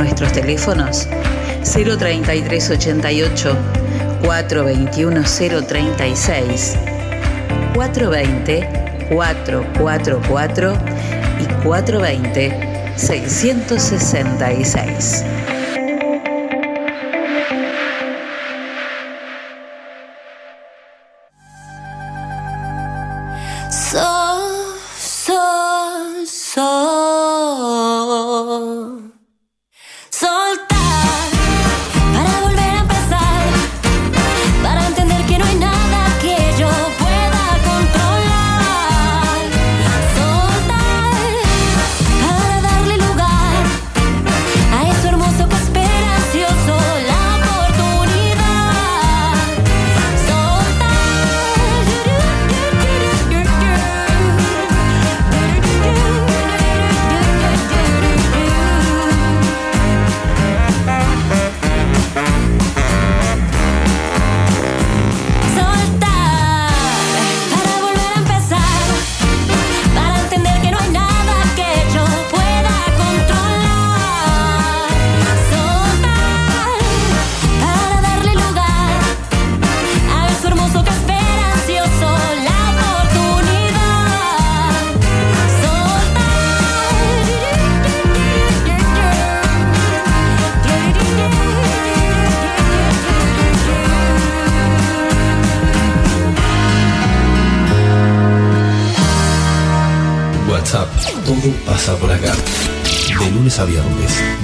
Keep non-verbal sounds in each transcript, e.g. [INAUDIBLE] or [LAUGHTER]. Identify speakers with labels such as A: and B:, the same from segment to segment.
A: Nuestros teléfonos 03388 421 036 420 444 y 420 666.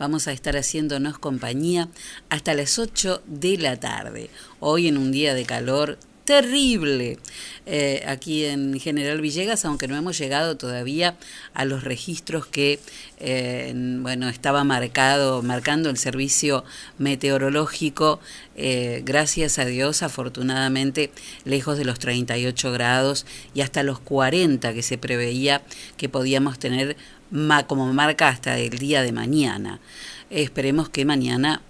A: vamos a estar haciéndonos compañía hasta las 8 de la tarde. Hoy en un día de calor terrible eh, aquí en General Villegas, aunque no hemos llegado todavía a los registros que eh, bueno estaba marcado, marcando el servicio meteorológico, eh, gracias a Dios, afortunadamente, lejos de los 38 grados y hasta los 40 que se preveía que podíamos tener como marca hasta el día de mañana. Esperemos que mañana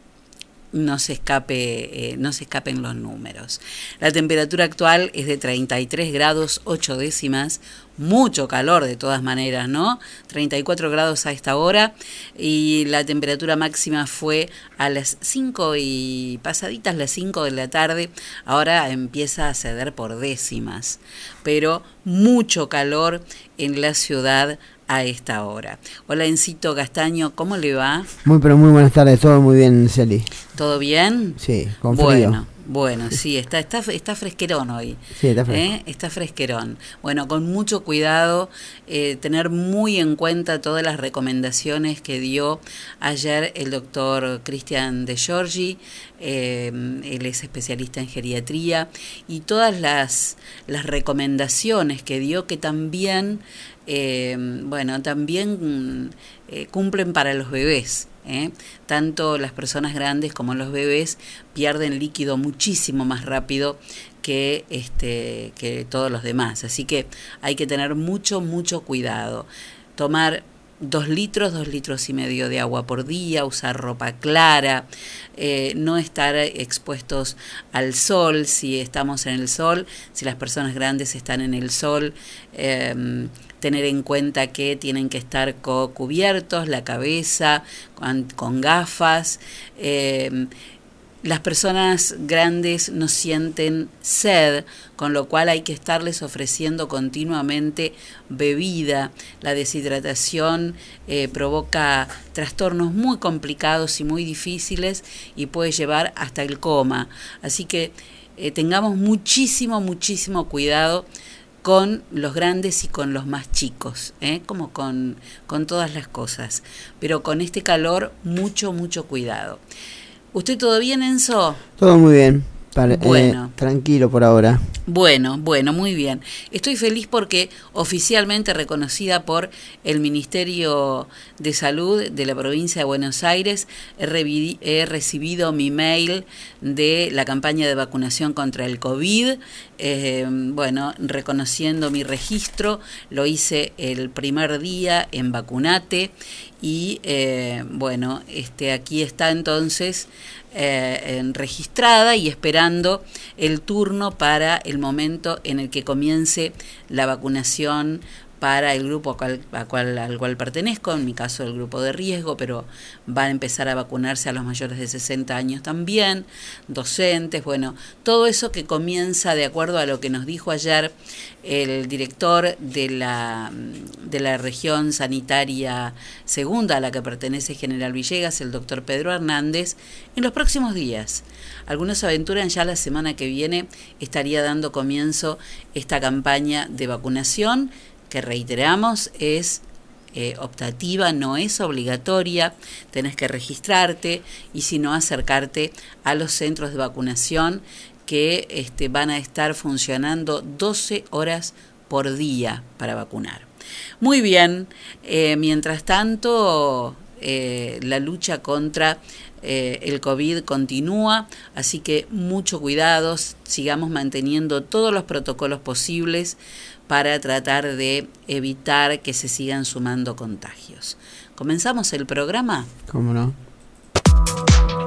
A: no se escape, eh, no se escapen los números. La temperatura actual es de 33 grados 8 décimas, mucho calor de todas maneras, ¿no? 34 grados a esta hora y la temperatura máxima fue a las 5 y pasaditas las 5 de la tarde, ahora empieza a ceder por décimas, pero mucho calor en la ciudad a esta hora. Hola Encito Castaño, ¿cómo le va?
B: Muy pero muy buenas tardes, todo muy bien, Celi.
A: ¿Todo bien?
B: Sí, con
A: bueno, Bueno, sí, está, está, está fresquerón hoy.
B: Sí, está
A: fresquerón. ¿eh? Está fresquerón. Bueno, con mucho cuidado, eh, tener muy en cuenta todas las recomendaciones que dio ayer el doctor Cristian de Giorgi, eh, él es especialista en geriatría, y todas las, las recomendaciones que dio que también eh, bueno, también eh, cumplen para los bebés. ¿Eh? Tanto las personas grandes como los bebés pierden líquido muchísimo más rápido que, este, que todos los demás. Así que hay que tener mucho, mucho cuidado. Tomar dos litros, dos litros y medio de agua por día, usar ropa clara, no estar expuestos al sol si estamos en el sol, si las personas grandes están en el sol, tener en cuenta que tienen que estar cubiertos, la cabeza, con, gafas. Em, las personas grandes no sienten sed, con lo cual hay que estarles ofreciendo continuamente bebida. La deshidratación eh, provoca trastornos muy complicados y muy difíciles y puede llevar hasta el coma. Así que eh, tengamos muchísimo, muchísimo cuidado con los grandes y con los más chicos, ¿eh? como con, con todas las cosas. Pero con este calor, mucho, mucho cuidado. ¿Usted todo bien, Enzo?
B: Todo muy bien. Eh, bueno. tranquilo por ahora.
A: Bueno, bueno, muy bien. Estoy feliz porque oficialmente reconocida por el Ministerio de Salud de la provincia de Buenos Aires, he, recibido mi mail de la campaña de vacunación contra el COVID. Eh, bueno, reconociendo mi registro, lo hice el primer día en Vacunate y eh, bueno, este, aquí está entonces eh, registrada y esperando el turno para el momento en el que comience la vacunación para el grupo al cual, al cual pertenezco, en mi caso el grupo de riesgo, pero van a empezar a vacunarse a los mayores de 60 años también, docentes, bueno, todo eso que comienza de acuerdo a lo que nos dijo ayer el director de la, de la región sanitaria segunda a la que pertenece General Villegas, el doctor Pedro Hernández, en los próximos días. Algunos aventuran ya la semana que viene estaría dando comienzo esta campaña de vacunación que reiteramos es eh, optativa, no es obligatoria, tenés que registrarte y si no acercarte a los centros de vacunación que este, van a estar funcionando 12 horas por día para vacunar. Muy bien, eh, mientras tanto eh, la lucha contra el COVID continúa, así que mucho cuidado, sigamos manteniendo todos los protocolos posibles para tratar de evitar que se sigan sumando contagios. ¿Comenzamos el programa?
B: ¿Cómo no?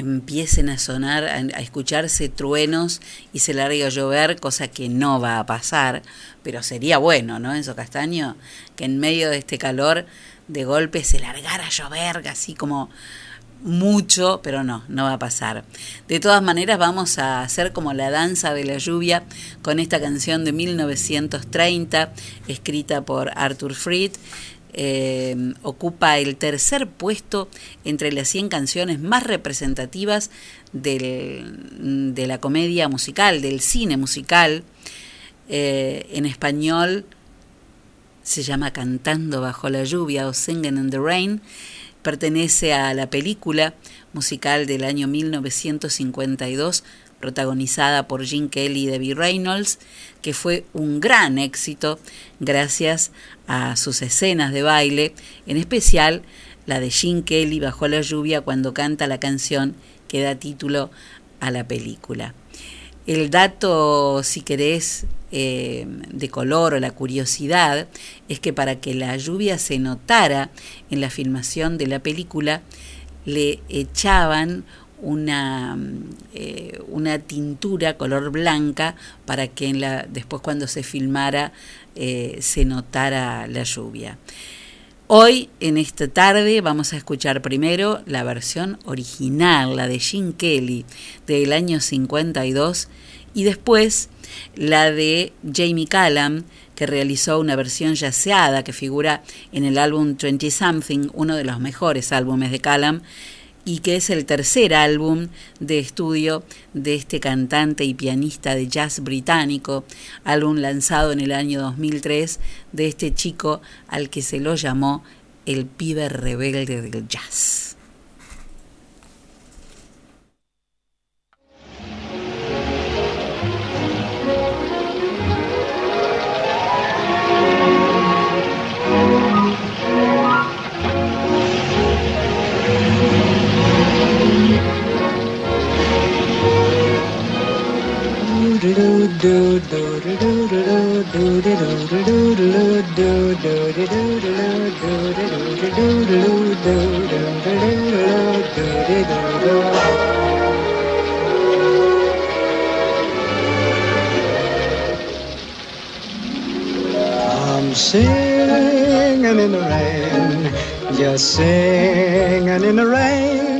A: empiecen a sonar, a, escucharse truenos y se largue a llover, cosa que no va a pasar, pero sería bueno, ¿no, Enzo Castaño? Que en medio de este calor de golpe se largara a llover, así como mucho, pero no, no va a pasar. De todas maneras, vamos a hacer como la danza de la lluvia con esta canción de 1930, escrita por Arthur Fried eh, ocupa el tercer puesto entre las 100 canciones más representativas de la comedia musical, del cine musical. Eh, en español se llama Cantando bajo la lluvia o Singing in the Rain. Pertenece a la película musical del año 1952 protagonizada por Gene Kelly y Debbie Reynolds, que fue un gran éxito gracias a sus escenas de baile, en especial la de Gene Kelly bajo la lluvia cuando canta la canción que da título a la película. El dato, si querés, eh, de color o la curiosidad es que para que la lluvia se notara en la filmación de la película, le echaban una, eh, una tintura color blanca para que en la, después cuando se filmara eh, se notara la lluvia. Hoy, en esta tarde, vamos a escuchar primero la versión original, la de Gene Kelly, del año 52, y después la de Jamie Callum, que realizó una versión yaceada que figura en el álbum 20 Something, uno de los mejores álbumes de Callum, y que es el tercer álbum de estudio de este cantante y pianista de jazz británico, álbum lanzado en el año 2003 de este chico al que se lo llamó el pibe rebelde del jazz.
C: I'm singing in the rain, just singing in the rain.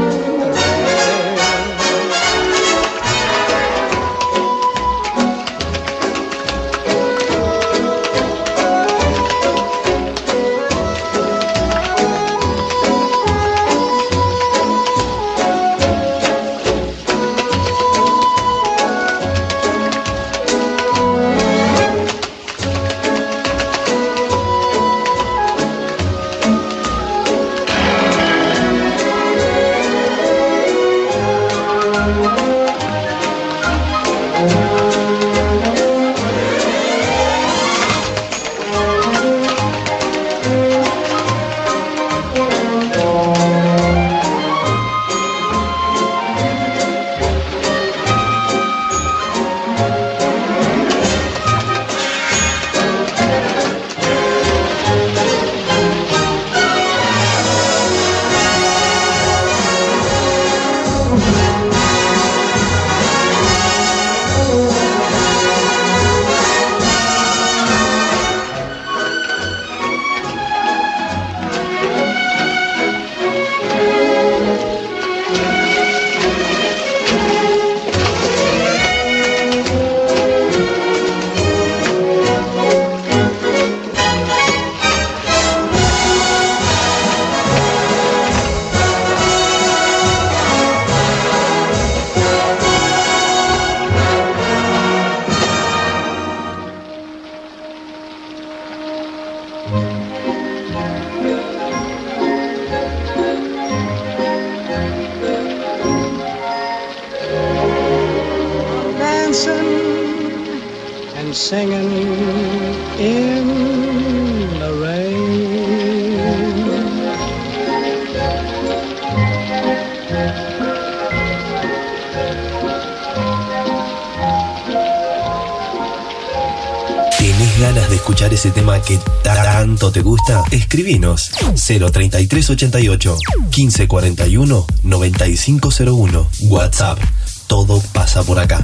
D: tanto te gusta? Escribinos 03388 1541 9501 WhatsApp. Todo pasa por acá.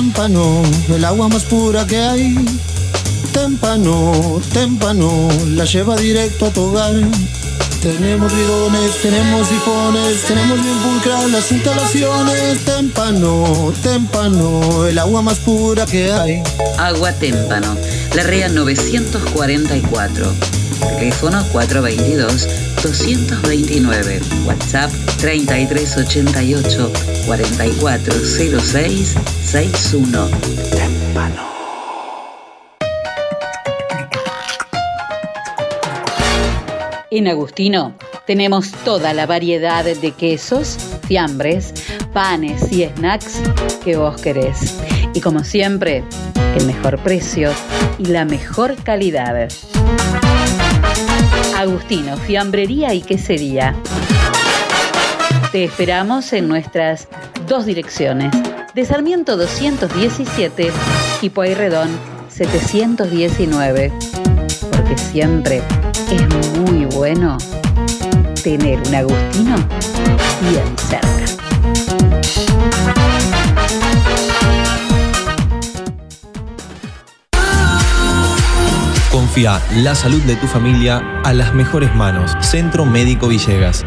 E: Témpano, el agua más pura que hay. Témpano, témpano, la lleva directo a tu hogar. Tenemos bidones, tenemos sifones, tenemos bien pulcras las instalaciones. Témpano, témpano, el agua más pura que hay.
A: Agua Témpano, la REA 944. Teléfono 422 229. WhatsApp 3388 4406 61. Témpano. En Agustino tenemos toda la variedad de quesos, fiambres, panes y snacks que vos querés. Y como siempre, el mejor precio y la mejor calidad. Agustino, fiambrería y quesería. Te esperamos en nuestras dos direcciones, de Sarmiento 217 y Pueyrredón 719, porque siempre es muy bueno tener un Agustino bien cerca.
F: La salud de tu familia a las mejores manos. Centro Médico Villegas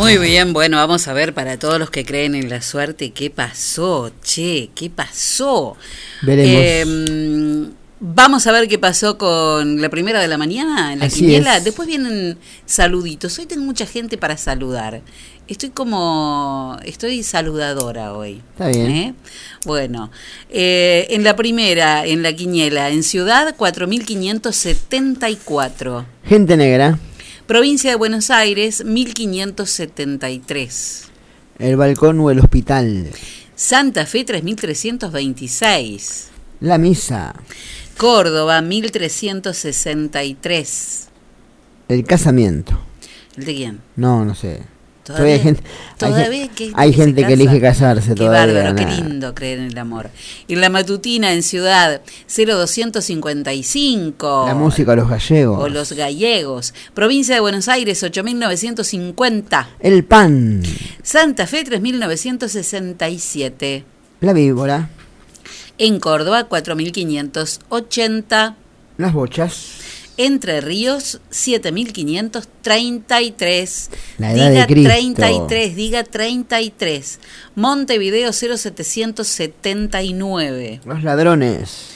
A: Muy bien, bueno, vamos a ver para todos los que creen en la suerte qué pasó, che, qué pasó.
B: Veremos.
A: Eh, vamos a ver qué pasó con la primera de la mañana en la
B: Así
A: quiniela.
B: es.
A: Después vienen saluditos. Hoy tengo mucha gente para saludar. Estoy como, estoy saludadora hoy.
B: Está bien.
A: ¿eh? Bueno, eh, en la primera, en la quiniela, en Ciudad 4574.
B: Gente negra,
A: Provincia de Buenos Aires, 1573.
B: el balcón o el hospital,
A: Santa Fe, 3326.
B: la misa,
A: Córdoba, 1363.
B: el casamiento.
A: ¿El de quién?
B: No, no sé.
A: Todavía,
B: hay gente, hay
A: que,
B: hay
A: se
B: gente que
A: casa.
B: elige casarse
A: Qué
B: todavía.
A: bárbaro, qué lindo creer en el amor. Y la matutina en Ciudad 0255.
B: La música a los gallegos.
A: O los gallegos. Provincia de Buenos Aires 8950.
B: El pan,
A: Santa Fe 3967.
B: la víbora,
A: En Córdoba 4580.
B: las bochas,
A: Entre Ríos 7533.
B: La edad
A: diga
B: de Cristo.
A: 33, diga 33. Montevideo 0779.
B: los ladrones.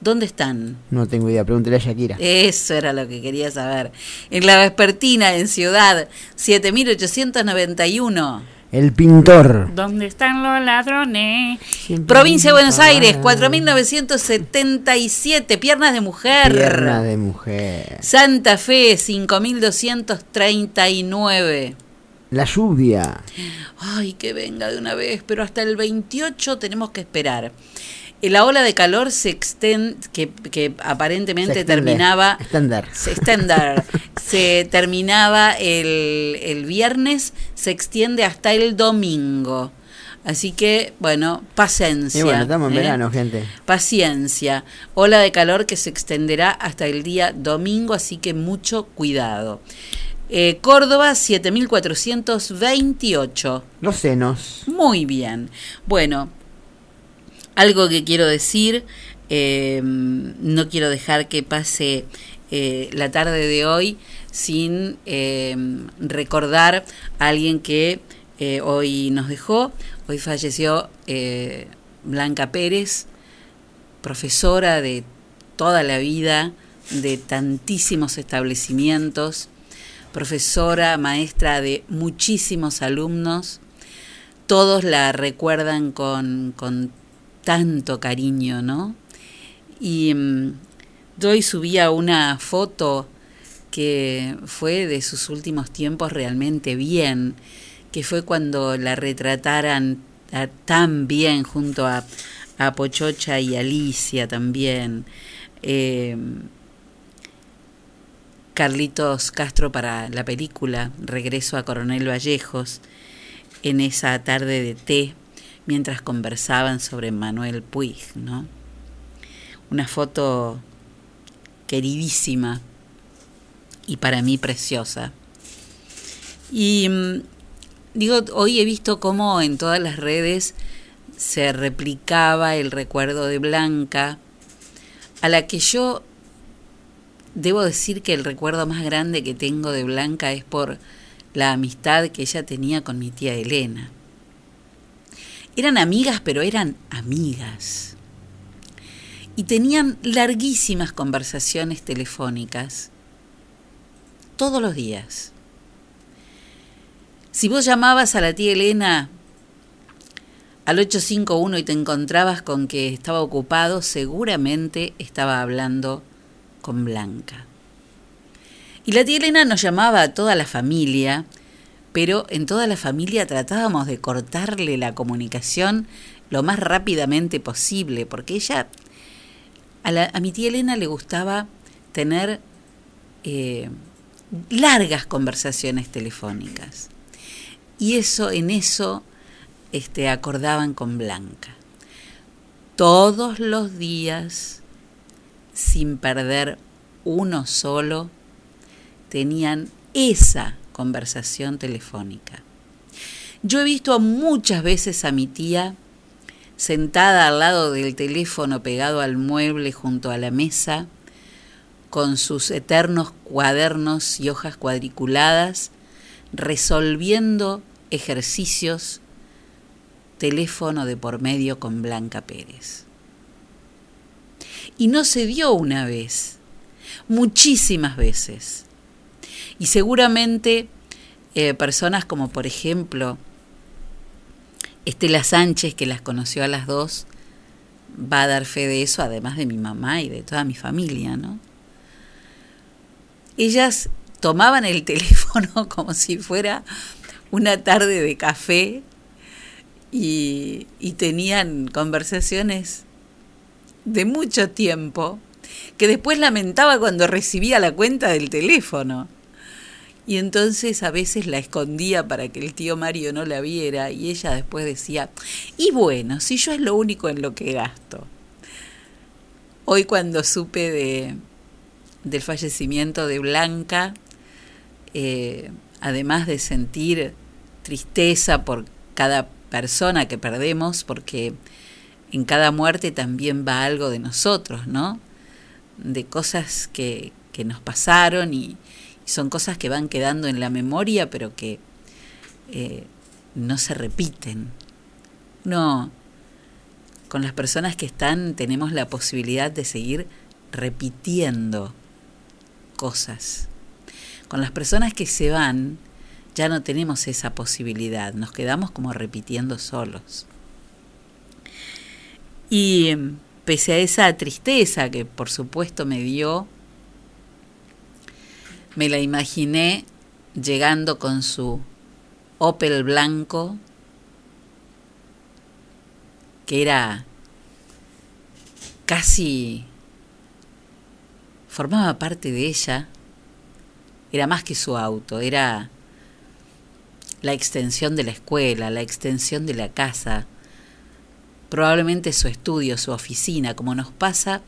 A: ¿Dónde están?
B: No tengo idea, pregúntele a Shakira.
A: Eso era lo que quería saber. En la Vespertina, en Ciudad 7891.
B: El pintor.
A: ¿Dónde están los ladrones?
B: Siempre
A: Provincia de Buenos. Aires, 4977. Piernas de mujer.
B: Pierna de mujer.
A: Santa Fe, 5239.
B: La lluvia.
A: Ay, que venga de una vez, pero hasta el 28 tenemos que esperar. Eh, La ola de calor se extende, que, que aparentemente
B: Se
A: terminaba.
B: Extender.
A: Se extender. [LAUGHS] se terminaba el, el viernes, se extiende hasta el domingo. Así que, bueno, paciencia.
B: Y bueno, estamos en
A: ¿eh?
B: verano, gente.
A: Paciencia. Ola de calor que se extenderá hasta el día domingo, así que mucho cuidado. Eh, Córdoba, 7428.
B: Los senos.
A: Muy bien. Bueno, algo que quiero decir, eh, no quiero dejar que pase eh, la tarde de hoy sin eh, recordar a alguien que eh, hoy nos dejó. Hoy falleció eh, Blanca Pérez, profesora de toda la vida, de tantísimos establecimientos, profesora, maestra de muchísimos alumnos. Todos la recuerdan con, con tanto cariño, ¿no? Y mm, yo hoy subía una foto que fue de sus últimos tiempos realmente bien, que fue cuando la retrataran a- tan bien junto a, Pochocha y Alicia también. Eh, Carlitos Castro para la película Regreso a Coronel Vallejos, en esa tarde de té, mientras conversaban sobre Manuel Puig, ¿no? Una foto queridísima y para mí preciosa. Y mm, digo, hoy he visto cómo en todas las redes se replicaba el recuerdo de Blanca, a la que yo debo decir que el recuerdo más grande que tengo de Blanca es por la amistad que ella tenía con mi tía Elena. Eran amigas, pero eran amigas. Y tenían larguísimas conversaciones telefónicas todos los días. Si vos llamabas a la tía Elena al 851 y te encontrabas con que estaba ocupado, seguramente estaba hablando con Blanca. Y la tía Elena nos llamaba a toda la familia, pero en toda la familia tratábamos de cortarle la comunicación lo más rápidamente posible, porque ella, a, mi tía Elena le gustaba tener eh, largas conversaciones telefónicas. Y eso, en eso, este, acordaban con Blanca. Todos los días, sin perder uno solo, tenían esa conversación telefónica. Yo he visto muchas veces a mi tía sentada al lado del teléfono pegado al mueble junto a la mesa, con sus eternos cuadernos y hojas cuadriculadas, resolviendo ejercicios teléfono de por medio con Blanca Pérez. Y no se dio una vez, muchísimas veces. Y seguramente eh, personas como por ejemplo Estela Sánchez, que las conoció a las dos, va a dar fe de eso, además de mi mamá y de toda mi familia, ¿no? Ellas tomaban el [LAUGHS] teléfono como si fuera una tarde de café y, y tenían conversaciones de mucho tiempo que después lamentaba cuando recibía la cuenta del teléfono. Y entonces a veces la escondía para que el tío Mario no la viera y ella después decía, y bueno, si yo es lo único en lo que gasto. Hoy cuando supe de, del fallecimiento de Blanca, eh, además de sentir tristeza por cada persona que perdemos, porque en cada muerte también va algo de nosotros, ¿no? De cosas que, que nos pasaron y, son cosas que van quedando en la memoria, pero que eh, no se repiten. No, con las personas que están tenemos la posibilidad de seguir repitiendo cosas. Con las personas que se van ya no tenemos esa posibilidad, nos quedamos como repitiendo solos. Y pese a esa tristeza que por supuesto me dio, me la imaginé llegando con su Opel blanco, que era casi formaba parte de ella, era más que su auto, era la extensión de la escuela, la extensión de la casa, probablemente su estudio, su oficina, como nos pasa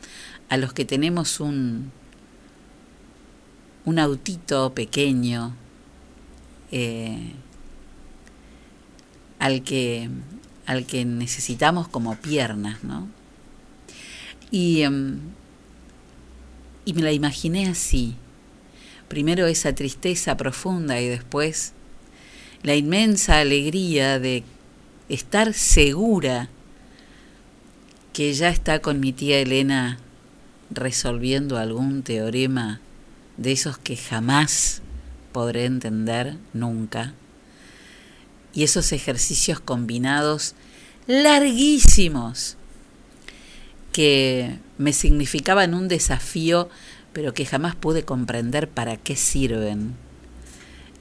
A: a los que tenemos un, un autito pequeño eh, al, que, al que necesitamos como piernas, ¿no? Y, em, y me la imaginé así. Primero esa tristeza profunda y después la inmensa alegría de estar segura que ya está con mi tía Elena resolviendo algún teorema de esos que jamás podré entender nunca, y esos ejercicios combinados larguísimos que me significaban un desafío, pero que jamás pude comprender para qué sirven.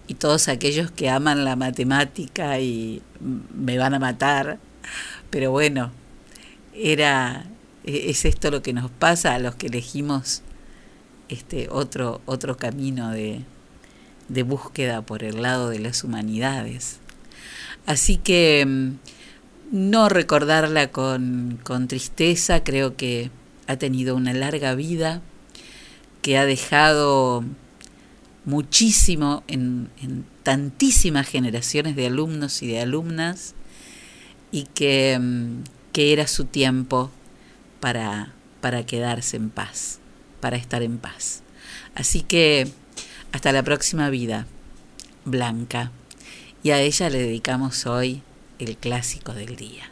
A: Y todos aquellos que aman la matemática y me van a matar, pero bueno, era es esto lo que nos pasa a los que elegimos este otro, otro camino de, de búsqueda por el lado de las humanidades. Así que mm, no recordarla con, con, tristeza, creo que ha tenido una larga vida, que ha dejado muchísimo en, en tantísimas generaciones de alumnos y de alumnas y que, mm, que era su tiempo para, para quedarse en paz para estar en paz. Así que hasta la próxima vida, Blanca. Y a ella le dedicamos hoy el clásico del día.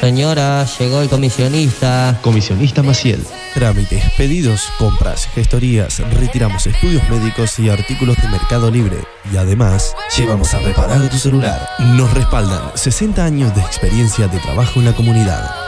G: Señora, llegó el comisionista.
F: Comisionista Maciel. Trámites, pedidos, compras, gestorías, retiramos estudios médicos y artículos de Mercado Libre. Y además, llevamos a reparar tu celular. Nos respaldan 60 años de experiencia de trabajo en la comunidad.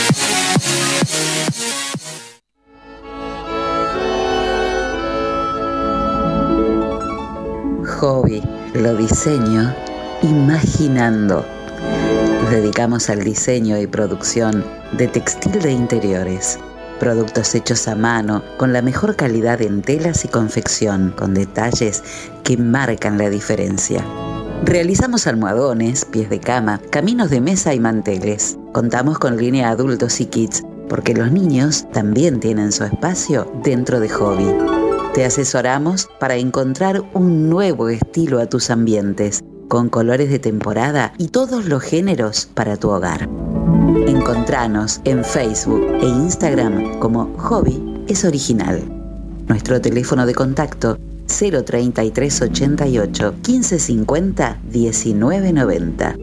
A: Hobby, lo diseño imaginando. Dedicamos al diseño y producción de textil de interiores, productos hechos a mano con la mejor calidad en telas y confección, con detalles que marcan la diferencia. Realizamos almohadones, pies de cama, caminos de mesa y manteles. Contamos con línea adultos y kits, porque los niños también tienen su espacio dentro de Hobby. Te asesoramos para encontrar un nuevo estilo a tus ambientes con colores de temporada y todos los géneros para tu hogar. Encontranos en Facebook e Instagram como Hobby es Original. Nuestro teléfono de contacto 03388 1550 1990.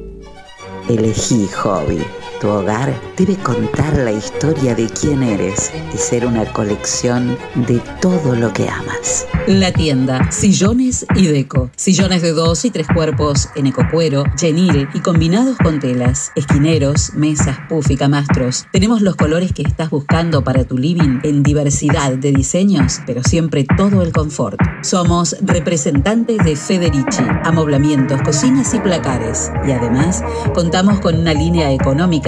A: Elegí Hobby. Tu hogar debe contar la historia de quién eres y ser una colección de todo lo que amas.
H: La tienda Sillones y Deco. Sillones de dos y tres cuerpos en ecocuero, genil y combinados con telas. Esquineros, mesas, puff y camastros. Tenemos los colores que estás buscando para tu living en diversidad de diseños, pero siempre todo el confort. Somos representantes de Federici, amoblamientos, cocinas y placares. Y además contamos con una línea económica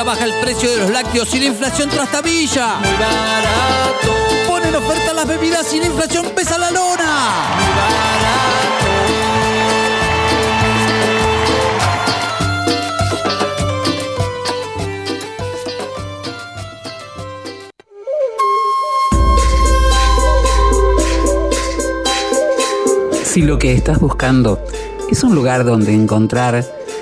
I: Ahora baja el precio de los lácteos y la inflación trastabilla. Muy barato. Ponen oferta las bebidas y la inflación pesa la lona. Muy barato.
A: Si lo que estás buscando es un lugar donde encontrar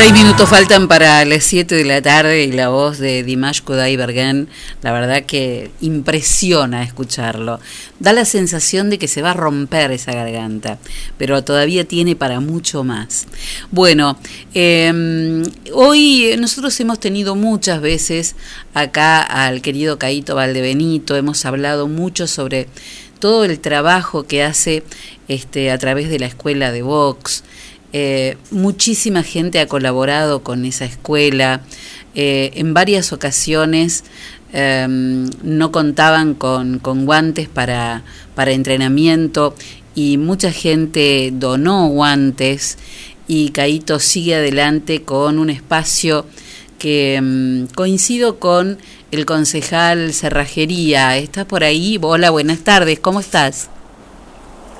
A: Seis minutos faltan para las siete de la tarde y la voz de Dimash Kodai Bergen, la verdad que impresiona escucharlo. Da la sensación de que se va a romper esa garganta, pero todavía tiene para mucho más. Bueno, em, hoy nosotros hemos tenido muchas veces acá al querido Caito Valdebenito, hemos hablado mucho sobre todo el trabajo que hace este, a través de la escuela de Vox eh, muchísima gente ha colaborado con esa escuela. Eh, en varias ocasiones em, no contaban con, guantes para, para, entrenamiento y mucha gente donó guantes y Caito sigue adelante con un espacio que em, coincido con el concejal Cerrajería. ¿Estás por ahí? Hola, buenas tardes, ¿cómo estás?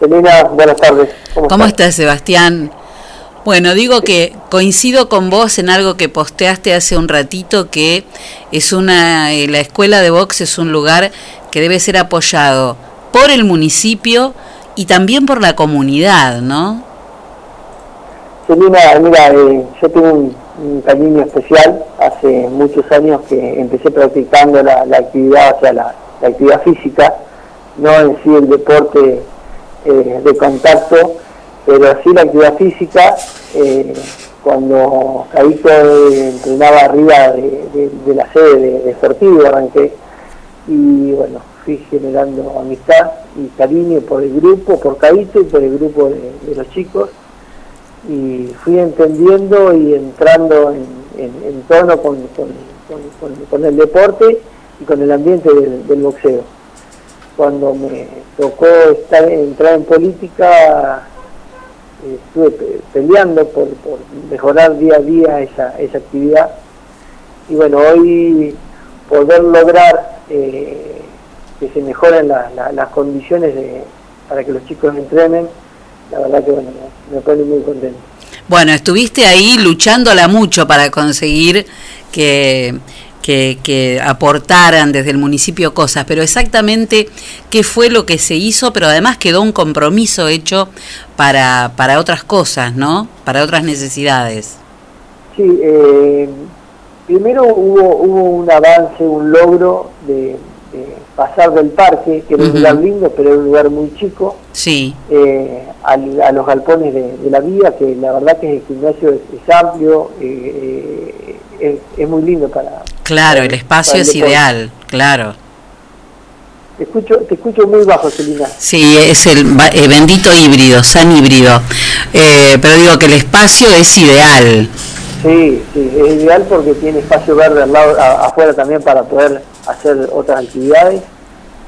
J: Selena, buenas tardes.
A: ¿Cómo, estás, Sebastián? Bueno, digo que coincido con vos en algo que posteaste hace un ratito, que es una, eh, la escuela de box es un lugar que debe ser apoyado por el municipio y también por la comunidad, ¿no?
J: Mira, eh, yo tengo un, cariño especial. Hace muchos años que empecé practicando la, actividad, o sea, la, actividad física, no en sí el deporte eh, de contacto, pero sí la actividad física. Eh, cuando Caíto entrenaba arriba de, la sede de, de arranqué, y bueno, fui generando amistad y cariño por el grupo, por Caíto y por el grupo de los chicos y fui entendiendo y entrando en, tono con, el deporte y con el ambiente del, boxeo. Cuando me tocó estar, entrar en política, estuve peleando por, mejorar día a día esa, esa actividad. Y bueno, hoy poder lograr eh, que se mejoren las condiciones para que los chicos entrenen, la verdad que bueno, me pone muy contento.
A: Bueno, estuviste ahí luchándola mucho para conseguir que, que, aportaran desde el municipio cosas, pero exactamente qué fue lo que se hizo, pero además quedó un compromiso hecho para, para otras cosas, ¿no? Para otras necesidades.
J: Sí, eh, primero hubo, hubo un avance, un logro de, pasar del parque, que era un lugar lindo, pero era un lugar muy chico,
A: sí.
J: Eh, a, los galpones de, la vía, que la verdad que el gimnasio es, amplio, eh, eh, es, muy lindo para...
A: Claro, el espacio es ideal, claro.
J: Te escucho, te escucho muy bajo, Celina.
A: Sí, es el bendito híbrido, san híbrido. pero digo que el espacio es ideal.
J: Sí, sí, es ideal porque tiene espacio verde al lado, afuera también para poder hacer otras actividades,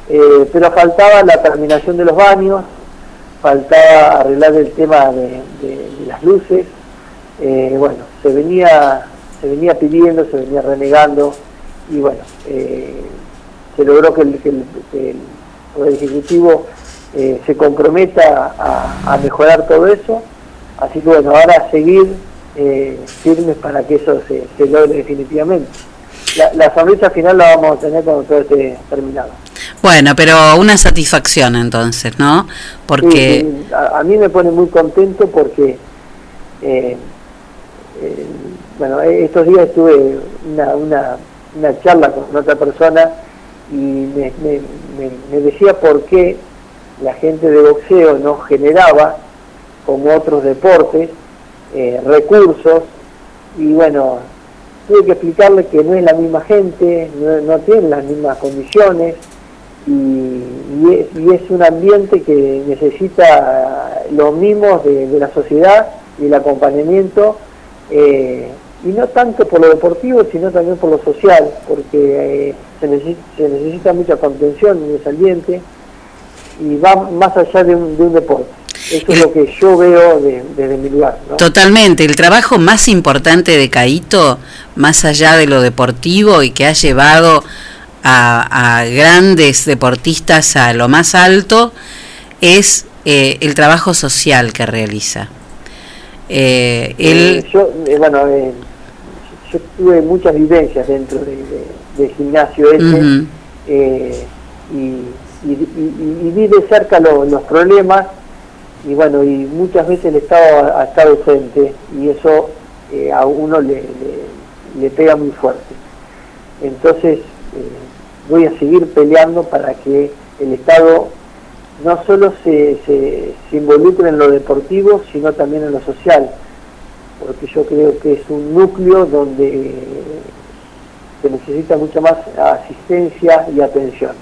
J: eh, pero faltaba la terminación de los baños, faltaba arreglar el tema de, las luces, eh, bueno, se venía, se venía pidiendo, se venía renegando, y bueno, eh, se logró que el, Poder Ejecutivo se comprometa a, mejorar todo eso, así que bueno, ahora seguir firmes para que eso se logre definitivamente la, sonrisa final la vamos a tener cuando todo esté terminado.
A: Bueno, pero una satisfacción entonces, ¿no? Porque...
J: a, mí me pone muy contento porque, eh, eh, bueno, estos días tuve una, una, charla con otra persona y me, decía por qué la gente de boxeo no generaba, como otros deportes, eh, recursos. Y bueno, tuve que explicarle que no es la misma gente, no, no tienen las mismas condiciones y, es, un ambiente que necesita los mimos de, la sociedad y el acompañamiento, eh, y no tanto por lo deportivo, sino también por lo social, porque eh, se, necesita, mucha contención en ese ambiente y va más allá de un deporte. Eso es lo que yo veo desde mi lugar.
A: Totalmente. El trabajo más importante de Caito, más allá de lo deportivo y que ha llevado a, grandes deportistas a lo más alto, es eh, el trabajo social que realiza.
J: Eh, él... Eh, yo, bueno, yo tuve muchas vivencias dentro del gimnasio ese y, vi de cerca los problemas y bueno, y muchas veces el Estado ha, estado ausente y eso eh, a uno le, le, pega muy fuerte. Entonces eh, voy a seguir peleando para que el Estado no solo se, se, involucre en lo deportivo, sino también en lo social, porque yo creo que es un núcleo donde se necesita mucha más asistencia y atención.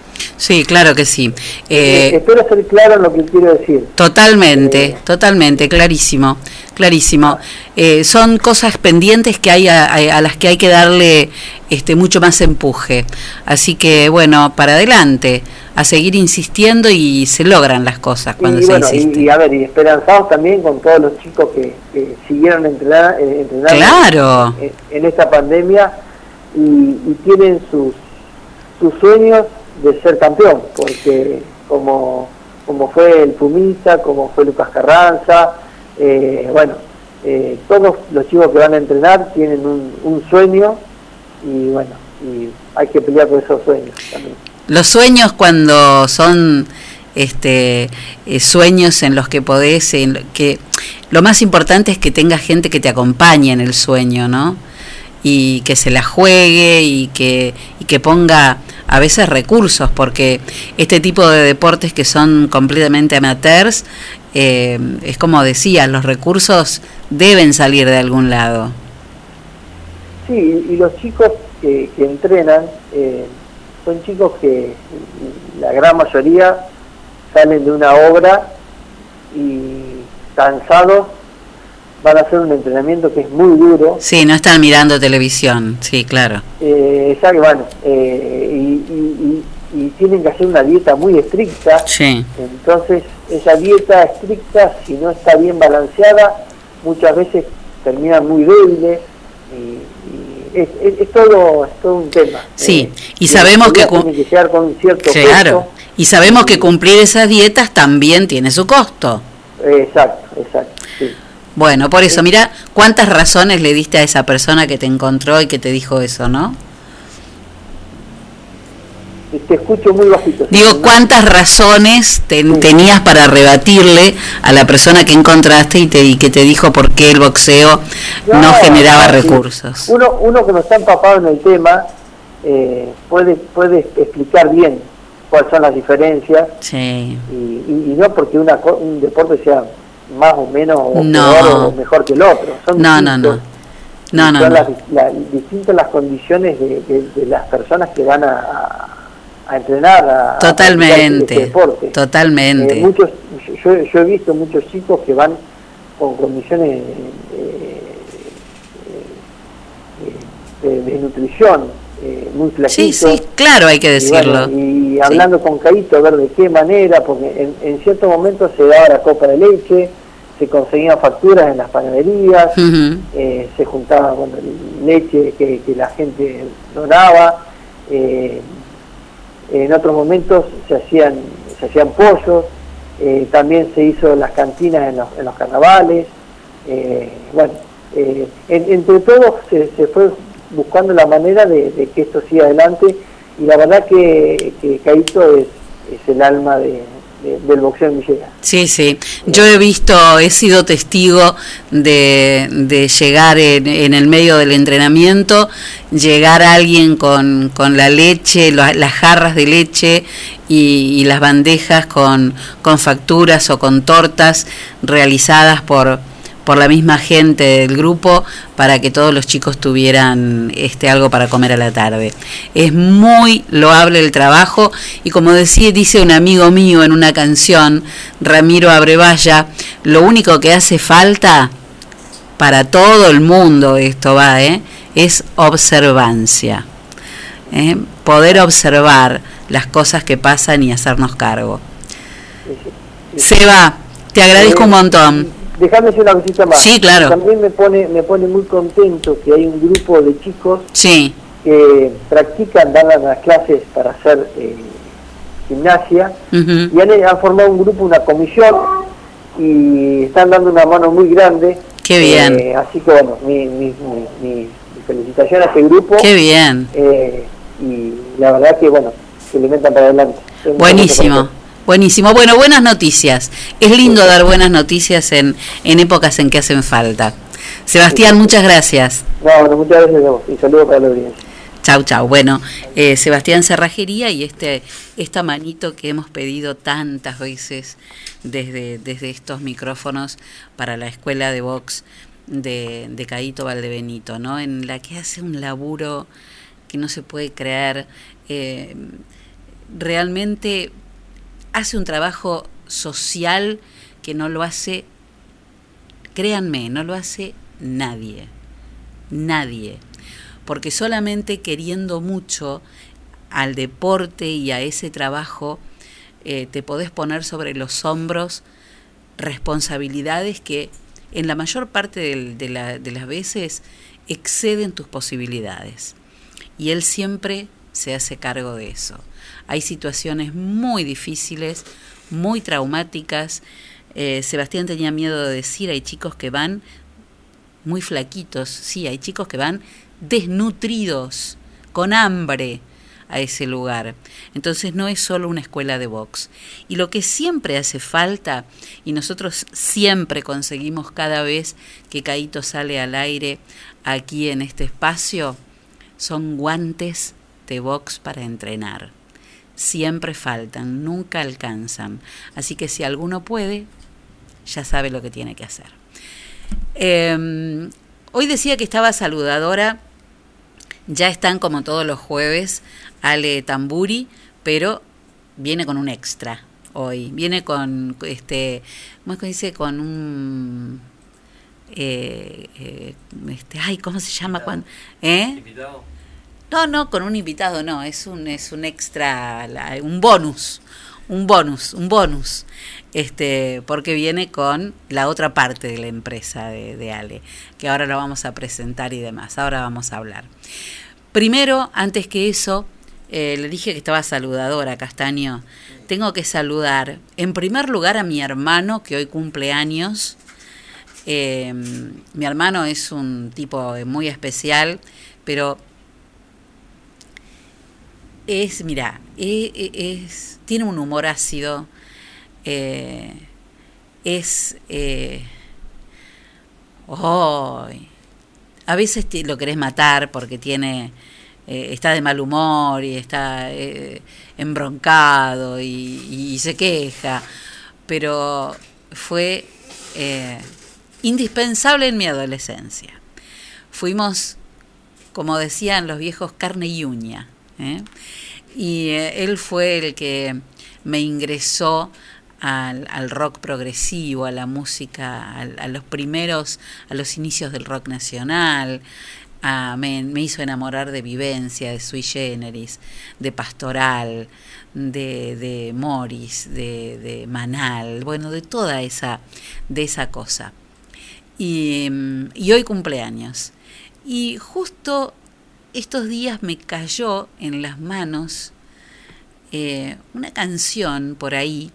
A: Sí, claro que sí.
J: Eh, espero ser claro en lo que quiero decir.
A: Totalmente, eh, totalmente, clarísimo, clarísimo. Eh, son cosas pendientes que hay a, las que hay que darle este mucho más empuje. Así que bueno, para adelante, a seguir insistiendo y se logran las cosas cuando se insiste.
J: Y, a ver, y esperanzados también con todos los chicos que, siguieron entrenar,
A: claro.
J: en, esta pandemia y, tienen sus sus sueños de ser campeón, porque como, como fue el Pumita, como fue Lucas Carranza, eh, bueno, eh, todos los chicos que van a entrenar tienen un, un sueño y bueno, y hay que pelear por esos sueños también.
A: Los sueños cuando son este eh, sueños en los que podés, en que lo más importante es que tenga gente que te acompañe en el sueño, ¿no? Y que se la juegue y que, y que ponga a veces recursos, porque este tipo de deportes que son completamente amateurs, eh, es como decías, los recursos deben salir de algún lado.
J: Sí, y los chicos que, entrenan eh, son chicos que la gran mayoría salen de una obra y cansados van a hacer un entrenamiento que es muy duro.
A: Sí, no están mirando televisión, sí, claro.
J: Eh, ya que bueno, eh, y, tienen que hacer una dieta muy estricta.
A: Sí.
J: Entonces, esa dieta estricta, si no está bien balanceada, muchas veces terminan muy débiles. Y, es, todo, es todo un tema.
A: Sí, eh, y sabemos que...
J: Tiene que llegar con cierto
A: claro. Y sabemos que cumplir esas dietas también tiene su costo.
J: Exacto, exacto.
A: Bueno, por eso, mira cuántas razones le diste a esa persona que te encontró y que te dijo eso, ¿no?
J: Te escucho muy bajito.
A: Digo, ¿cuántas razones tenías para rebatirle a la persona que encontraste y, te, que te dijo por qué el boxeo no, generaba recursos?
J: Uno, uno que no está empapado en el tema eh, puede, puede explicar bien cuáles son las diferencias
A: sí.
J: y, no porque una, un deporte sea más o menos o o mejor que el otro. Son
A: no, no, no, no.
J: son Las, distintas las condiciones de, las personas que van a, a entrenar a,
A: totalmente este deporte. totalmente.
J: Eh, muchos yo, yo, he visto muchos chicos que van con condiciones eh, eh, de, nutrición muy flaquitos
A: sí sí claro hay que decirlo.
J: y, hablando con Caíto a ver de qué manera porque en, en cierto momento se daba la copa de leche se conseguían facturas en las panaderías, eh, se juntaba leche que, la gente donaba, eh, en otros momentos se hacían, se hacían pollos, eh, también se hizo las cantinas en los, en los carnavales, bueno, entre todos se, fue buscando la manera de, que esto siga adelante y la verdad que, que Caíto es, es el alma de, del boxeo en Villegas.
A: Sí, sí. Yo he visto, he sido testigo de, llegar en, en, el medio del entrenamiento, llegar a alguien con, la leche, las jarras de leche y, las bandejas con facturas o con tortas realizadas por por la misma gente del grupo para que todos los chicos tuvieran este algo para comer a la tarde. Es muy loable el trabajo y como decía, dice un amigo mío en una canción, Ramiro Abrevaya, lo único que hace falta para todo el mundo esto va, ¿eh? es observancia. ¿eh? Poder observar las cosas que pasan y hacernos cargo. Seba, te agradezco un montón.
J: Déjame decir una cosita más.
A: Sí, claro.
J: También me pone, me pone muy contento que hay un grupo de chicos
A: sí.
J: que practican, dan las clases para hacer eh, gimnasia y han, formado un grupo, una comisión y están dando una mano muy grande.
A: Qué bien.
J: Eh, así que bueno, mi, mi, mi, felicitación a este grupo.
A: Qué bien.
J: Eh, y la verdad que bueno, se alimentan para adelante.
A: Buenísimo. Buenísimo. Bueno, buenas noticias. Es lindo dar buenas noticias en, en épocas en que hacen falta. Sebastián, muchas gracias.
J: No, muchas gracias a vos y saludos para la audiencia.
A: Chau, chau. Bueno, eh, Sebastián Cerrajería y este esta manito que hemos pedido tantas veces desde, desde estos micrófonos para la escuela de box de, de Caíto Valdebenito, ¿no? En la que hace un laburo que no se puede creer. Eh, realmente hace un trabajo social que no lo hace, créanme, no lo hace nadie, nadie, porque solamente queriendo mucho al deporte y a ese trabajo, eh, te podés poner sobre los hombros responsabilidades que en la mayor parte de, de las veces exceden tus posibilidades. Y él siempre se hace cargo de eso. Hay situaciones muy difíciles, muy traumáticas. Eh, Sebastián tenía miedo de decir, hay chicos que van muy flaquitos, sí, hay chicos que van desnutridos, con hambre, a ese lugar. Entonces no es solo una escuela de box. Y lo que siempre hace falta, y nosotros siempre conseguimos cada vez que Caito sale al aire aquí en este espacio, son guantes de box para entrenar. Siempre faltan, nunca alcanzan. Así que si alguno puede, ya sabe lo que tiene que hacer. Em, hoy decía que estaba saludadora. Ya están como todos los jueves Ale Tamburi, pero viene con un extra hoy. Viene con este, ¿cómo es que dice? Con un eh, eh, este, ay, ¿cómo se llama? Cuando, ¿eh? No, no, con un invitado no, es un, es un extra, un bonus, un bonus, un bonus, este, porque viene con la otra parte de la empresa de, Ale, que ahora lo vamos a presentar y demás, ahora vamos a hablar. Primero, antes que eso, eh, le dije que estaba saludadora, Castaño. Tengo que saludar, en primer lugar, a mi hermano, que hoy cumple años. Eh, mi hermano es un tipo muy especial, pero es, mira, e, e, es, tiene un humor ácido, eh, es... Eh, a veces lo querés matar porque tiene eh, está de mal humor y está embroncado y, se queja, pero fue indispensable en mi adolescencia. Fuimos, como decían los viejos, carne y uña. ¿Eh? Y eh, él fue el que me ingresó al, rock progresivo, a la música, a, los primeros, a los inicios del rock nacional. me, hizo enamorar de Vivencia, de Sui Generis, de Pastoral, de, de Morris, de, de, Manal, bueno, de toda esa, de esa cosa. Y, y hoy cumpleaños. Y justo estos días me cayó en las manos eh, una canción por ahí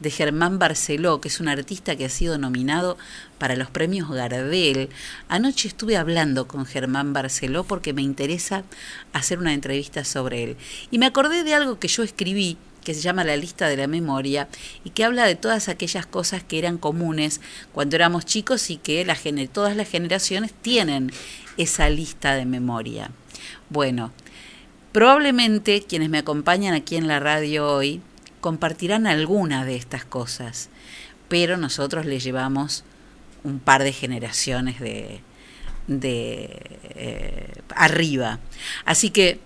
A: de Germán Barceló, que es un artista que ha sido nominado para los premios Gardel. Anoche estuve hablando con Germán Barceló porque me interesa hacer una entrevista sobre él. Y me acordé de algo que yo escribí, que se llama La lista de la memoria, y que habla de todas aquellas cosas que eran comunes cuando éramos chicos y que la, todas las generaciones tienen esa lista de memoria. Bueno, probablemente quienes me acompañan aquí en la radio hoy compartirán alguna de estas cosas, pero nosotros le llevamos un par de generaciones de, de eh, arriba. Así que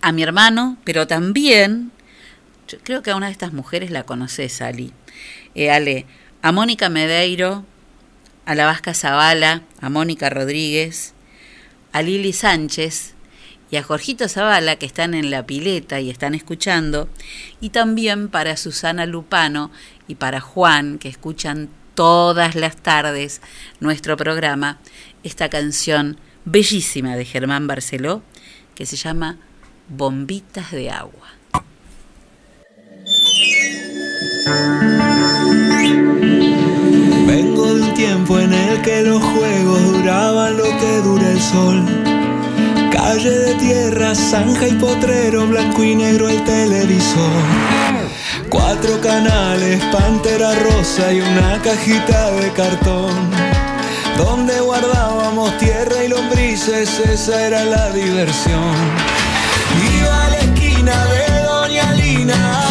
A: a mi hermano, pero también, yo creo que a una de estas mujeres la conoces, Ali. Eh, Ale, a Mónica Medeiro, a la Vasca Zavala, a Mónica Rodríguez, a Lili Sánchez y a Jorgito Zavala, que están en la pileta y están escuchando, y también para Susana Lupano y para Juan, que escuchan todas las tardes nuestro programa, esta canción bellísima de Germán Barceló, que se llama Bombitas de Agua.
K: Tiempo en el que los juegos duraban lo que dura el sol. Calle de tierra, zanja y potrero, blanco y negro el televisor. Cuatro canales, pantera rosa y una cajita de cartón. Donde guardábamos tierra y lombrices, esa era la diversión. Iba a la esquina de Doña Lina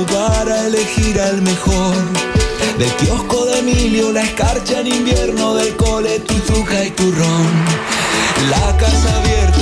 K: para elegir al mejor. Del kiosco de Emilio, la escarcha en invierno, del cole, tu y turrón. La casa abierta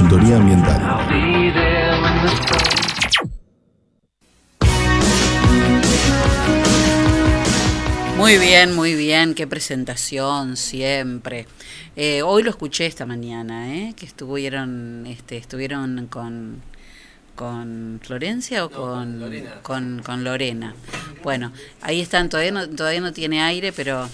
L: Ambiental.
A: Muy bien, muy bien, qué presentación siempre. Eh, hoy lo escuché esta mañana, ¿eh? que estuvieron, este, estuvieron con, con Florencia o con, con, con, Lorena. Bueno, ahí están, todavía no, todavía no tiene aire, pero...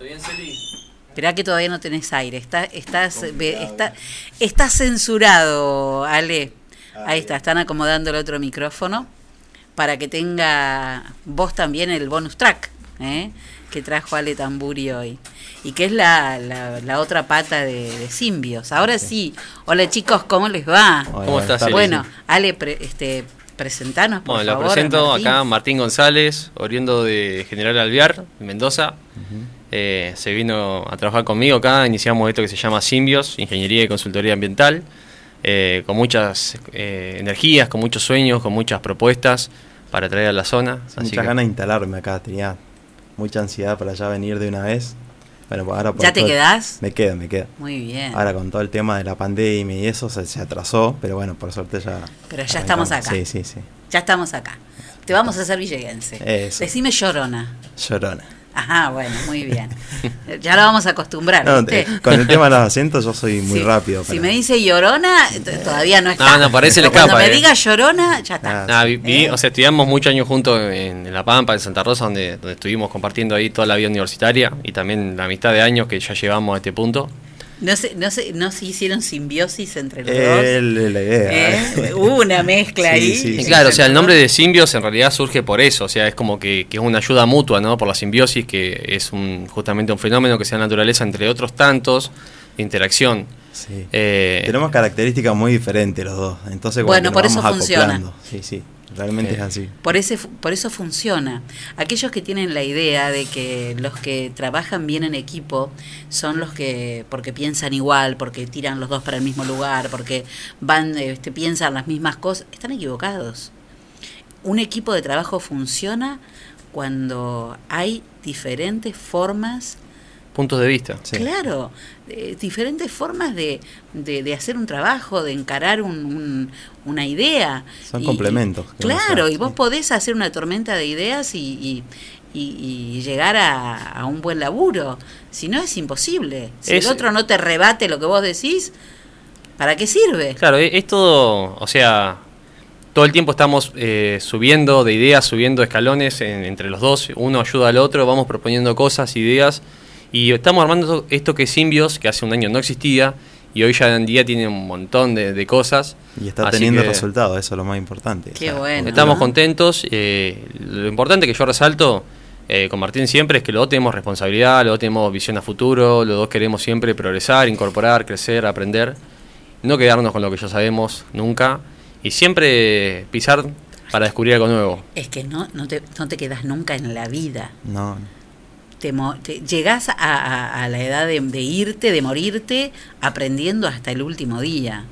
M: bien, Celi?
A: Esperá que todavía no tenés aire, está, estás, está, está censurado, Ale. Ahí está, están acomodando el otro micrófono para que tenga vos también el bonus track ¿eh? que trajo Ale Tamburi hoy. Y que es la, la, otra pata de, Simbios. Ahora sí. Hola chicos, ¿cómo les va?
M: ¿Cómo estás?
A: Bueno, Ale, este, presentanos, por
M: bueno,
A: favor.
M: Bueno, presento acá Martín González, oriundo de General Alvear, Mendoza. Eh, se vino a trabajar conmigo acá, iniciamos esto que se llama Simbios, Ingeniería y Consultoría Ambiental. Eh, con muchas eh, energías, con muchos sueños, con muchas propuestas para traer a la zona.
N: Muchas ganas de instalarme acá, tenía mucha ansiedad para ya venir de una vez. Bueno, pues ahora
A: ¿Ya te quedás?
N: Me quedo, me quedo.
A: Muy bien.
N: Ahora con todo el tema de la pandemia y eso se, atrasó, pero bueno, por suerte ya.
A: Pero ya estamos acá.
N: Sí, sí, sí.
A: Ya estamos acá. Te vamos a hacer villeguense.
N: Eso.
A: Decime llorona.
N: Llorona.
A: Ajá, bueno, muy bien. Ya lo vamos a acostumbrar.
N: con el tema de los acentos yo soy muy rápido.
A: Si me dice llorona, todavía no está.
M: No, no, parece le
A: Cuando me
M: eh.
A: diga llorona, ya está.
M: Ah, ¿Eh? O sea, estudiamos muchos años juntos en, La Pampa, en Santa Rosa, donde, donde estuvimos compartiendo ahí toda la vida universitaria y también la mitad de años que ya llevamos a este punto.
A: No se, no se, no se hicieron simbiosis entre los
N: el,
A: dos.
N: La idea.
A: ¿Eh? Hubo una mezcla [LAUGHS] ahí.
M: claro, o sea, el nombre de simbios en realidad surge por eso, o sea, es como que, que, es una ayuda mutua, ¿no? Por la simbiosis, que es un, justamente un fenómeno que se da en la naturaleza entre otros tantos de interacción.
N: Sí. Eh, Tenemos características muy diferentes los dos, entonces
A: bueno, por eso funciona.
N: Sí, sí. Realmente es así.
A: Por, ese, por eso funciona. Aquellos que tienen la idea de que los que trabajan bien en equipo son los que, porque piensan igual, porque tiran los dos para el mismo lugar, porque van, este, piensan las mismas cosas, están equivocados. Un equipo de trabajo funciona cuando hay diferentes formas
M: puntos de vista.
A: Claro, eh, diferentes formas de, de, hacer un trabajo, de encarar un, una idea.
N: Son complementos.
A: Claro, y vos podés hacer una tormenta de ideas y, y, llegar a, un buen laburo. Si no, es imposible. Si el otro no te rebate lo que vos decís, ¿para qué sirve?
M: Claro, es, todo, o sea, todo el tiempo estamos eh, subiendo de ideas, subiendo escalones entre los dos, uno ayuda al otro, vamos proponiendo cosas, ideas y estamos armando esto que es Simbios, que hace un año no existía, y hoy ya en día tiene un montón de, cosas.
N: Y está teniendo resultados, eso es lo más importante.
A: Qué bueno.
M: Estamos contentos. Eh, lo importante que yo resalto eh, con Martín siempre es que los dos tenemos responsabilidad, los dos tenemos visión a futuro, los dos queremos siempre progresar, incorporar, crecer, aprender. No quedarnos con lo que ya sabemos nunca. Y siempre pisar para descubrir algo nuevo.
A: Es que no, no, te, no te quedas nunca en la vida.
N: No
A: te, llegás a, la edad de, irte, de morirte, aprendiendo hasta el último día.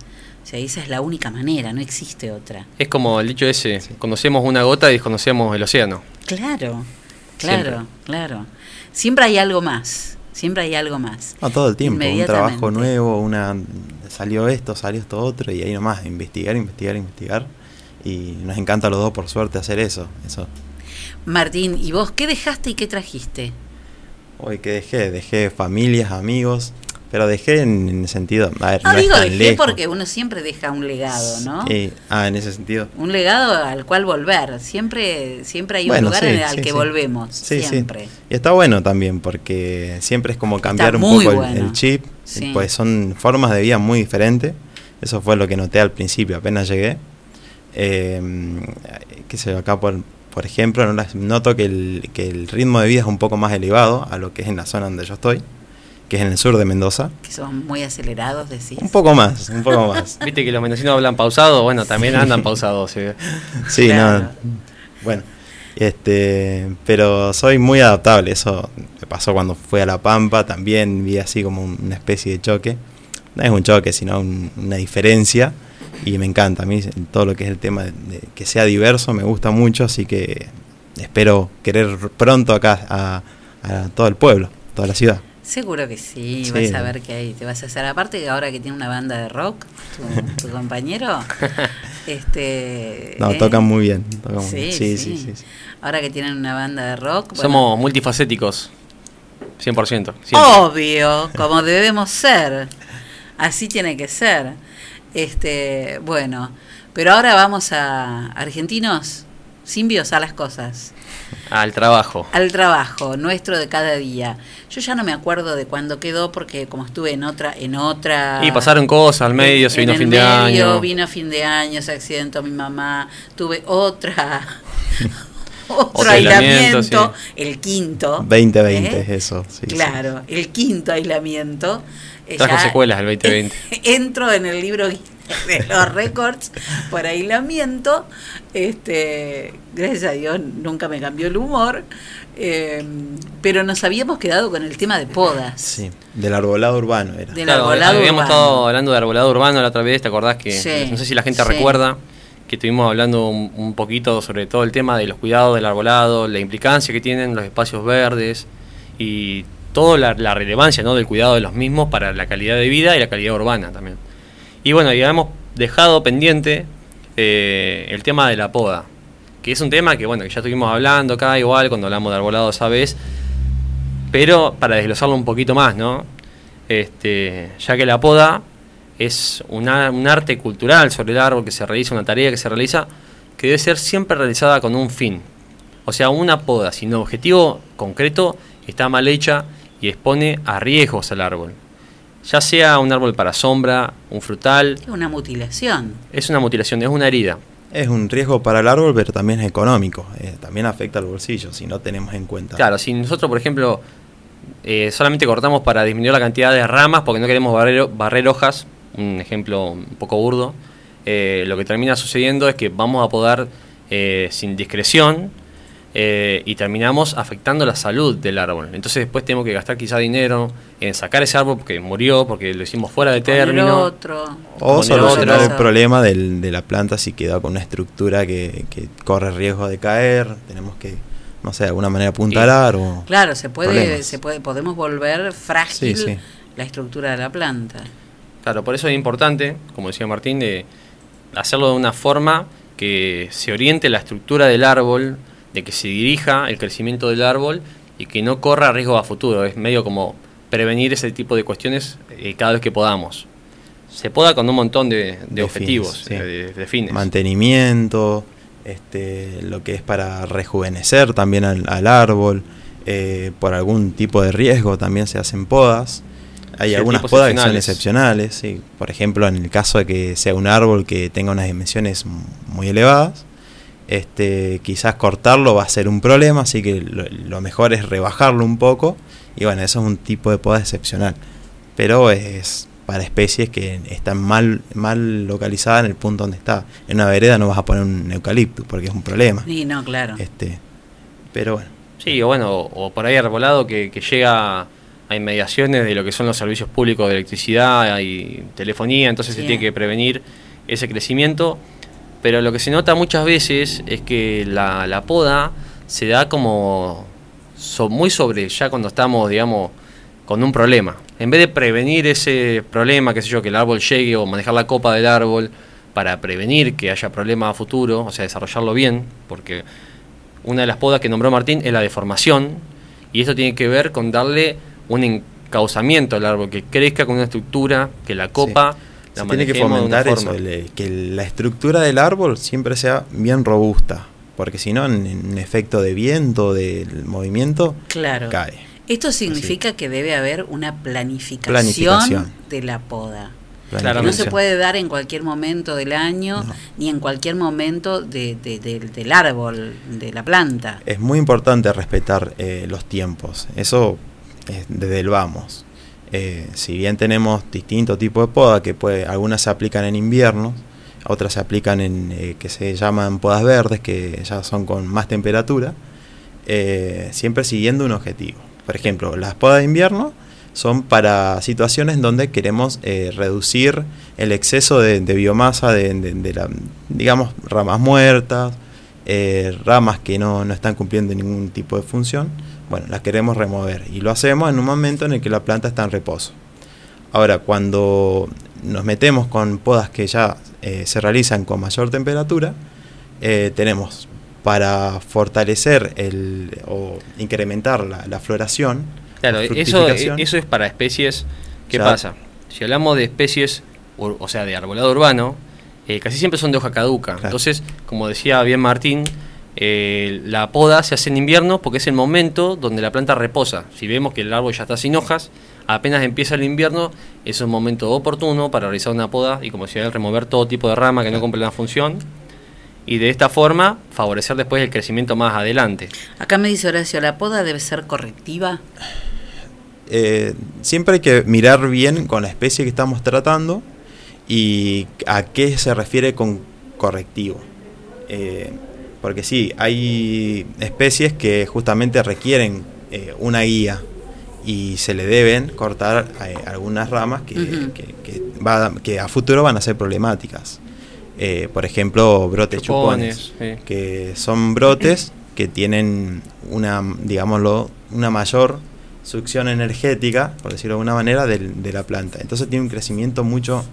A: O sea, esa es la única manera, no existe otra.
M: Es como el dicho ese, conocemos una gota y desconocemos el océano.
A: Claro, claro, claro. Siempre hay algo más, siempre hay algo más.
N: No, todo el tiempo, un trabajo nuevo, una salió esto, salió esto otro, y ahí nomás, investigar, investigar, investigar. Y nos encanta a los dos, por suerte, hacer eso. eso.
A: Martín, ¿y vos qué dejaste y qué trajiste?
N: Hoy que dejé, dejé familias, amigos, pero dejé en, el sentido, a ver,
A: no, no digo dejé porque uno siempre deja un legado, ¿no?
N: Sí, ah, en ese sentido.
A: Un legado al cual volver, siempre siempre hay un lugar en el, al que volvemos, siempre.
N: Y está bueno también porque siempre es como cambiar un poco el, chip, pues son formas de vida muy diferentes. Eso fue lo que noté al principio, apenas llegué. Eh, qué sé yo, acá por, por ejemplo, noto que el, que el ritmo de vida es un poco más elevado a lo que es en la zona donde yo estoy, que es en el sur de Mendoza.
A: Que son muy acelerados, decís.
N: Un poco más, un poco [LAUGHS] más.
M: Viste que los mendocinos hablan pausado, bueno, también andan pausados. Sí,
N: sí no. Bueno, este, pero soy muy adaptable, eso me pasó cuando fui a La Pampa, también vi así como una especie de choque. No es un choque, sino una diferencia y me encanta. A mí todo lo que es el tema de, que sea diverso me gusta mucho, así que espero querer pronto acá a, todo el pueblo, toda la ciudad.
A: Seguro que sí, vas a ver que ahí te vas a hacer. Aparte, ahora que tiene una banda de rock, tu, compañero, [LAUGHS] este.
N: No, tocan muy bien.
A: sí, Sí, sí, Ahora que tienen una banda de rock.
M: Somos multifacéticos, 100%.
A: Obvio, como debemos ser. Así tiene que ser. Este, bueno, pero ahora vamos a argentinos, simbios a las cosas.
M: Al trabajo.
A: Al trabajo, nuestro de cada día. Yo ya no me acuerdo de cuándo quedó porque como estuve en otra en otra
M: Y pasaron cosas al medio, se vino fin de año.
A: Vino fin de año, se accidentó mi mamá, tuve otra [LAUGHS] otro, aislamiento, el quinto.
N: 2020 ¿eh? es eso.
A: claro, el quinto aislamiento.
M: Trajo secuelas el 2020. [LAUGHS]
A: Entro en el libro de los récords por aislamiento. Este, gracias a Dios nunca me cambió el humor. Em, pero nos habíamos quedado con el tema de podas.
N: Sí, del arbolado urbano era.
M: Del arbolado habíamos estado hablando de arbolado urbano la otra vez, ¿te acordás que no sé si la gente recuerda que estuvimos hablando un, poquito sobre todo el tema de los cuidados del arbolado, la implicancia que tienen los espacios verdes y toda la, relevancia ¿no? del cuidado de los mismos para la calidad de vida y la calidad urbana también. Y bueno, ya hemos dejado pendiente eh, el tema de la poda, que es un tema que bueno, que ya estuvimos hablando acá igual cuando hablamos de arbolado esa vez, pero para desglosarlo un poquito más, ¿no? Este, ya que la poda es un arte cultural sobre el árbol que se realiza, una tarea que se realiza, que debe ser siempre realizada con un fin. O sea, una poda sin objetivo concreto está mal hecha y expone a riesgos al árbol. Ya sea un árbol para sombra, un frutal.
A: Es una mutilación.
M: Es una mutilación, es una herida.
N: Es un riesgo para el árbol, pero también es económico. Eh, también afecta al bolsillo si no tenemos en cuenta.
M: Claro, si nosotros, por ejemplo, eh, solamente cortamos para disminuir la cantidad de ramas porque no queremos barrer, hojas, un ejemplo un poco burdo, eh, lo que termina sucediendo es que vamos a podar sin discreción eh, y terminamos afectando la salud del árbol. Entonces después tenemos que gastar quizá dinero en sacar ese árbol porque murió, porque lo hicimos fuera de término.
A: Otro.
N: O solucionar el problema del, de la planta si queda con una estructura que, corre riesgo de caer. Tenemos que, no sé, de alguna manera apuntalar o...
A: Claro, se puede, se puede, podemos volver frágil la estructura de la planta.
M: Claro, por eso es importante, como decía Martín, de hacerlo de una forma que se oriente la estructura del árbol de que se dirija el crecimiento del árbol y que no corra riesgo a futuro. Es medio como prevenir ese tipo de cuestiones eh, cada vez que podamos. Se poda con un montón de, objetivos, de, fines.
N: Mantenimiento, este, lo que es para rejuvenecer también al, árbol, eh, por algún tipo de riesgo también se hacen podas. Hay algunas podas que son excepcionales, sí. por ejemplo en el caso de que sea un árbol que tenga unas dimensiones muy elevadas, este, quizás cortarlo va a ser un problema, así que lo, mejor es rebajarlo un poco. Y bueno, eso es un tipo de poda excepcional. Pero es para especies que están mal, mal localizadas en el punto donde está. En una vereda no vas a poner un eucalipto porque es un problema.
A: Sí, no, claro.
N: Este, pero bueno.
M: Sí, o bueno, o, por ahí arbolado que, que llega a inmediaciones de lo que son los servicios públicos de electricidad y telefonía, entonces se tiene que prevenir ese crecimiento pero lo que se nota muchas veces es que la, poda se da como muy sobre ya cuando estamos, digamos, con un problema. En vez de prevenir ese problema, qué sé yo, que el árbol llegue o manejar la copa del árbol para prevenir que haya problemas a futuro, o sea, desarrollarlo bien, porque una de las podas que nombró Martín es la deformación, y esto tiene que ver con darle un encauzamiento al árbol, que crezca con una estructura, que la copa
N: se tiene que fomentar eso, que la estructura del árbol siempre sea bien robusta, porque si no, en, efecto de viento, del movimiento,
A: claro. cae. Esto significa que debe haber una planificación, de la poda. No se puede dar en cualquier momento del año ni en cualquier momento de, del árbol, de la planta.
N: Es muy importante respetar eh, los tiempos, eso es desde el vamos. Eh, si bien tenemos distintos tipos de poda, que puede, algunas se aplican en invierno, otras se aplican en eh, que se llaman podas verdes, que ya son con más temperatura, siempre siguiendo un objetivo. Por ejemplo, las podas de invierno son para situaciones donde queremos eh, reducir el exceso de, biomasa de, la, digamos, ramas muertas, eh, ramas que no, no, están cumpliendo ningún tipo de función. Bueno, las queremos remover y lo hacemos en un momento en el que la planta está en reposo. Ahora, cuando nos metemos con podas que ya eh, se realizan con mayor temperatura, tenemos para fortalecer el, o incrementar la, la floración,
M: Claro, eso, eso es para especies. ¿Qué pasa? Si hablamos de especies, o, sea, de arbolado urbano, eh, casi siempre son de hoja caduca. Entonces, como decía bien Martín, eh, la poda se hace en invierno porque es el momento donde la planta reposa. Si vemos que el árbol ya está sin hojas, apenas empieza el invierno, es un momento oportuno para realizar una poda y como decía, remover todo tipo de rama que no cumple la función y de esta forma favorecer después el crecimiento más adelante.
A: Acá me dice Horacio, ¿la poda debe ser correctiva?
N: Eh, siempre hay que mirar bien con la especie que estamos tratando y a qué se refiere con correctivo. Eh, porque sí, hay especies que justamente requieren eh, una guía y se le deben cortar algunas ramas que, que, a futuro van a ser problemáticas. por ejemplo, brotes chupones, que son brotes que tienen una, digámoslo, una mayor succión energética, por decirlo de alguna manera, de, la planta. Entonces tiene un crecimiento mucho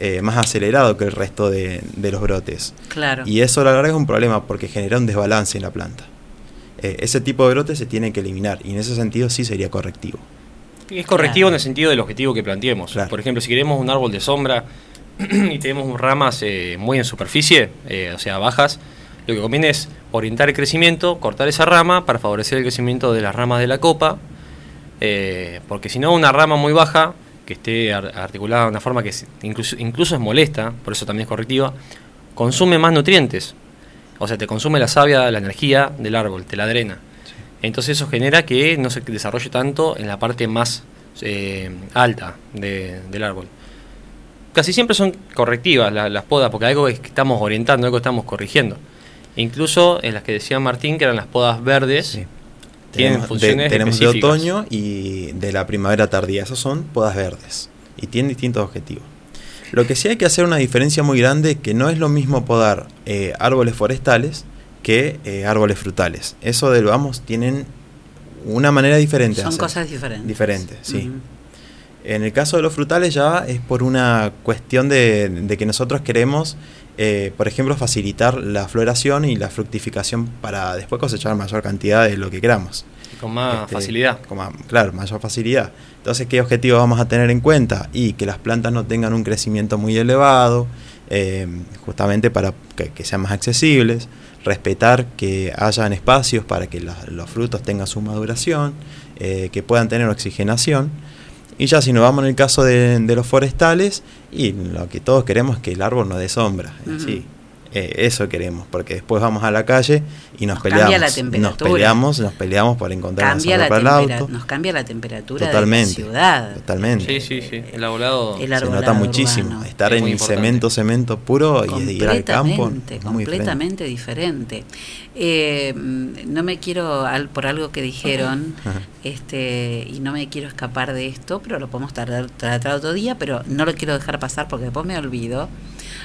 N: eh, más acelerado que el resto de, los brotes.
A: Claro.
N: Y eso la verdad es un problema porque genera un desbalance en la planta. Eh, ese tipo de brotes se tiene que eliminar y en ese sentido sí sería correctivo.
M: Es correctivo en el sentido del objetivo que planteemos. Por ejemplo, si queremos un árbol de sombra [CLEARS THROAT] y tenemos ramas eh, muy en superficie, o sea, bajas, lo que conviene es orientar el crecimiento, cortar esa rama para favorecer el crecimiento de las ramas de la copa eh, porque si no, una rama muy baja, que esté articulada de una forma que incluso, incluso es molesta, por eso también es correctiva, consume más nutrientes. O sea, te consume la savia, la energía del árbol, te la drena. Entonces eso genera que no se desarrolle tanto en la parte más eh, alta del árbol. Casi siempre son correctivas las, podas, porque algo es que estamos orientando, algo que estamos corrigiendo. incluso en las que decía Martín, que eran las podas verdes, tienen funciones
N: Tenemos de otoño y de la primavera tardía. Esas son podas verdes y tienen distintos objetivos. Lo que sí hay que hacer una diferencia muy grande que no es lo mismo podar eh, árboles forestales que eh, árboles frutales. Eso del vamos tienen una manera diferente.
A: Son cosas diferentes.
N: Diferentes, sí. En el caso de los frutales ya es por una cuestión de, que nosotros queremos, eh, por ejemplo, facilitar la floración y la fructificación para después cosechar mayor cantidad de lo que queramos.
M: con más este, facilidad.
N: claro, mayor facilidad. Entonces, ¿qué objetivos vamos a tener en cuenta? Y que las plantas no tengan un crecimiento muy elevado, eh, justamente para que, sean más accesibles, respetar que hayan espacios para que los frutos tengan su maduración, eh, que puedan tener oxigenación y ya si nos vamos en el caso de, los forestales, y lo que todos queremos es que el árbol no dé sombra. sí, eh, eso queremos, porque después vamos a la calle y nos, peleamos. nos peleamos, nos peleamos por encontrar
A: cambia la para el auto. Nos cambia la temperatura de la ciudad.
N: Totalmente.
M: Sí, sí, sí. El arbolado,
N: se nota muchísimo. Estar en cemento, cemento puro y ir al campo.
A: completamente diferente. Eh, no me quiero, por algo que dijeron, este y no me quiero escapar de esto, pero lo podemos tratar otro día, pero no lo quiero dejar pasar porque después me olvido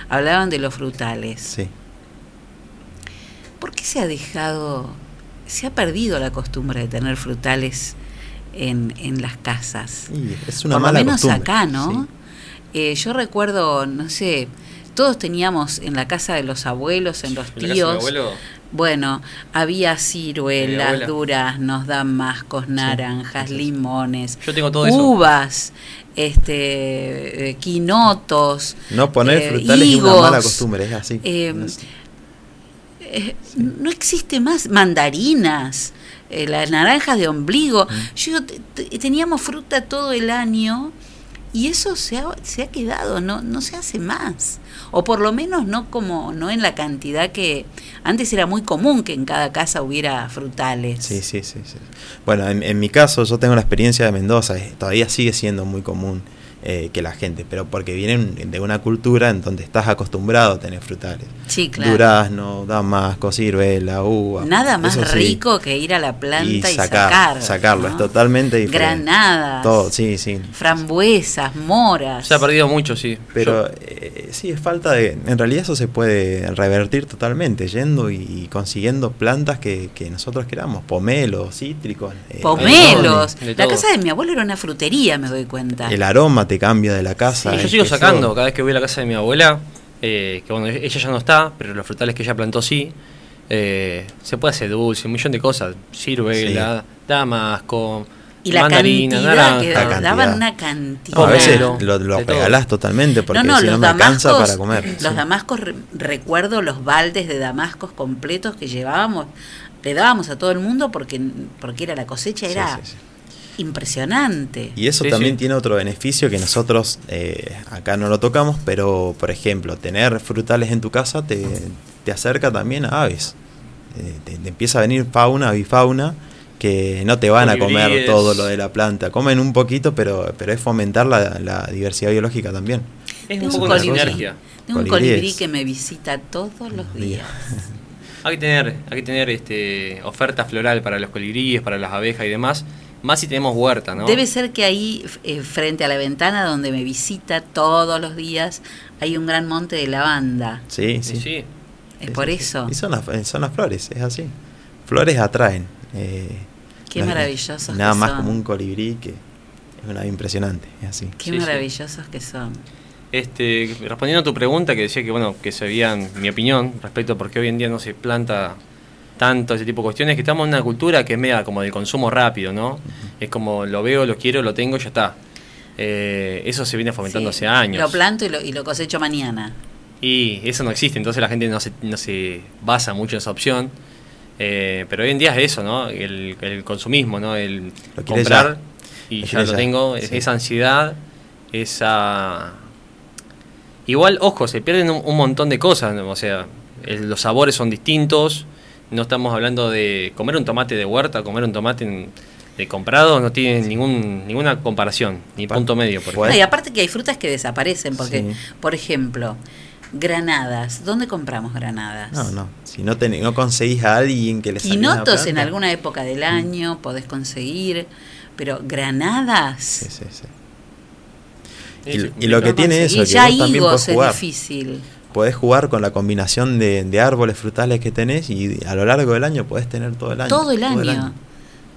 A: hablaban de los frutales.
N: Sí.
A: ¿Por qué se ha dejado, se ha perdido la costumbre de tener frutales en, en las casas?
N: es una
A: Por
N: lo
A: menos acá, ¿no? Eh, yo recuerdo, no sé, todos teníamos en la casa de los abuelos, en los tíos. Bueno, había ciruelas, duraznos, damascos, naranjas, limones,
M: Yo tengo todo
A: uvas, este, eh, quinotos.
N: No poner eh, frutales es una mala costumbre, es así.
A: Eh, no existe más mandarinas, las naranjas de ombligo. Mm. Yo teníamos fruta todo el año Y eso se ha, se ha quedado, no, no se hace más. O por lo menos no como, no en la cantidad que antes era muy común que en cada casa hubiera frutales.
N: Sí, sí, sí. sí. Bueno, en, en mi caso yo tengo la experiencia de Mendoza, todavía sigue siendo muy común eh, que la gente, pero porque vienen de una cultura en donde estás acostumbrado a tener frutales.
A: Sí, claro.
N: Durazno, damasco, ciruela, uva.
A: Nada más rico que ir a la planta y, sacar,
N: sacarlo, es totalmente diferente.
A: Granadas.
N: Todo, sí, sí.
A: Frambuesas, moras.
M: Se ha perdido mucho, sí.
N: Pero eh, sí, es falta de... En realidad eso se puede revertir totalmente, yendo y, consiguiendo plantas que, nosotros queramos, pomelos, cítricos.
A: Eh, pomelos. La casa de mi abuelo era una frutería, me doy cuenta.
N: El aroma cambia de la casa.
M: yo sigo sacando, cada vez que voy a la casa de mi abuela, eh, que bueno, ella ya no está, pero los frutales que ella plantó sí, eh, se puede hacer dulce, un millón de cosas, ciruela, damasco,
A: y la mandarina, que daban una cantidad.
N: a veces lo, regalás totalmente porque no, si no me alcanza para comer.
A: Los damascos, recuerdo los baldes de damascos completos que llevábamos, le dábamos a todo el mundo porque, porque era la cosecha, era impresionante.
N: Y eso también tiene otro beneficio que nosotros eh, acá no lo tocamos, pero por ejemplo, tener frutales en tu casa te, te acerca también a aves. Eh, te, empieza a venir fauna, avifauna, que no te van a comer todo lo de la planta. Comen un poquito, pero, pero es fomentar la, diversidad biológica también.
M: Es un poco de sinergia.
A: Tengo un colibrí que me visita todos los días.
M: hay que tener, hay que tener este, oferta floral para los colibríes, para las abejas y demás más si tenemos huerta, ¿no?
A: Debe ser que ahí, eh, frente a la ventana donde me visita todos los días, hay un gran monte de lavanda.
N: Sí, sí. sí.
A: Es por eso.
N: Y son las, son las flores, es así. Flores atraen.
A: Eh, Qué maravillosos.
N: Nada más como un colibrí que es una impresionante, es así.
A: Qué maravillosos que son.
M: Este, respondiendo a tu pregunta que decía que bueno, que se veían mi opinión respecto a por qué hoy en día no se planta tanto ese tipo de cuestiones, que estamos en una cultura que es media como del consumo rápido, ¿no? Es como lo veo, lo quiero, lo tengo, ya está. Eh, eso se viene fomentando hace años.
A: Lo planto y lo, cosecho mañana.
M: Y eso no existe, entonces la gente no se, no se basa mucho en esa opción. Eh, pero hoy en día es eso, ¿no? El, consumismo, ¿no? El comprar y ya lo tengo, esa ansiedad, esa... Igual, ojo, se pierden un, montón de cosas, o sea, los sabores son distintos, no estamos hablando de comer un tomate de huerta, comer un tomate de comprado, no tiene ningún, ninguna comparación, ni punto medio.
A: Por y aparte que hay frutas que desaparecen, porque, por ejemplo, granadas, ¿dónde compramos granadas?
N: No, no, si no, no conseguís a alguien que les
A: Quinotos en alguna época del mm. año podés conseguir, pero granadas...
N: Sí, sí, sí. Y, lo que tiene eso,
A: que ya vos también es difícil
N: podés jugar con la combinación de, árboles frutales que tenés y a lo largo del año podés tener todo el año.
A: Todo el año.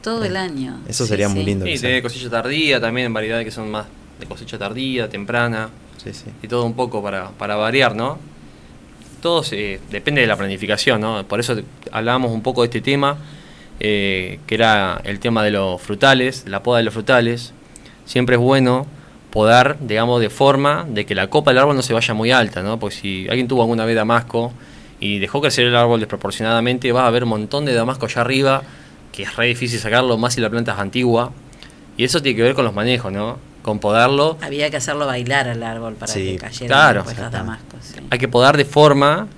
A: Todo el año.
N: Eso sería muy lindo.
M: Sí, tenés cosecha tardía también, variedades que son más de cosecha tardía, temprana. Sí, sí. Y todo un poco para, para variar, ¿no? Todo se, depende de la planificación, ¿no? Por eso hablábamos un poco de este tema, eh, que era el tema de los frutales, la poda de los frutales. Siempre es bueno podar, digamos, de forma de que la copa del árbol no se vaya muy alta, ¿no? Porque si alguien tuvo alguna vez damasco y dejó crecer el árbol desproporcionadamente, va a haber un montón de damasco allá arriba, que es re difícil sacarlo, más si la planta es antigua. Y eso tiene que ver con los manejos, ¿no? Con podarlo.
A: Había que hacerlo bailar al árbol para que cayera
M: claro, los damascos. Hay que podar de forma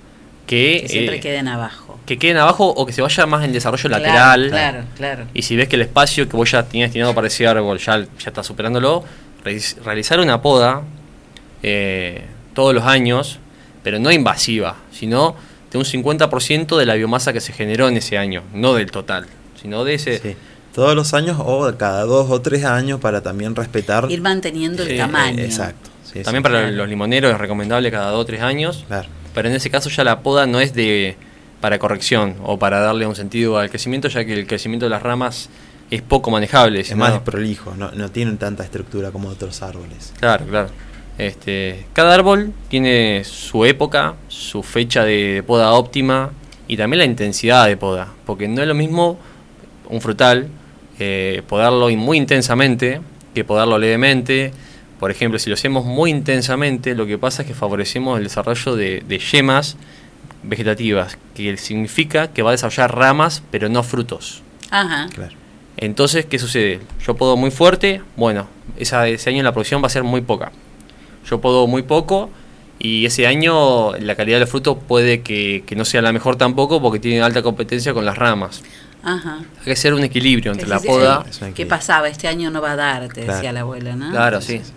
M: que,
A: siempre eh, queden abajo.
M: Que queden abajo o que se vaya más en desarrollo lateral.
A: Claro, claro.
M: Y si ves que el espacio que vos ya tenías destinado para ese árbol ya, ya está superándolo, realizar una poda eh, todos los años, pero no invasiva, sino de un 50% de la biomasa que se generó en ese año, no del total, sino de ese...
N: Todos los años o cada dos o tres años para también respetar...
A: Ir manteniendo el tamaño.
N: exacto.
M: también para los limoneros es recomendable cada dos o tres años, pero en ese caso ya la poda no es de para corrección o para darle un sentido al crecimiento, ya que el crecimiento de las ramas es poco manejable.
N: Es más prolijo, no, no tienen tanta estructura como otros árboles.
M: Claro, claro. Este, cada árbol tiene su época, su fecha de poda óptima y también la intensidad de poda, porque no es lo mismo un frutal eh, podarlo muy intensamente que podarlo levemente. Por ejemplo, si lo hacemos muy intensamente, lo que pasa es que favorecemos el desarrollo de, de yemas vegetativas, que significa que va a desarrollar ramas, pero no frutos.
A: Ajá.
M: Claro. Entonces, ¿qué sucede? Yo puedo muy fuerte, bueno, esa, ese año la producción va a ser muy poca. Yo puedo muy poco y ese año la calidad del fruto puede que, no sea la mejor tampoco porque tiene alta competencia con las ramas. Ajá. Hay que ser un equilibrio entre la poda.
A: ¿Qué pasaba? Este año no va a dar, te decía la abuela, ¿no?
M: Claro, sí. Este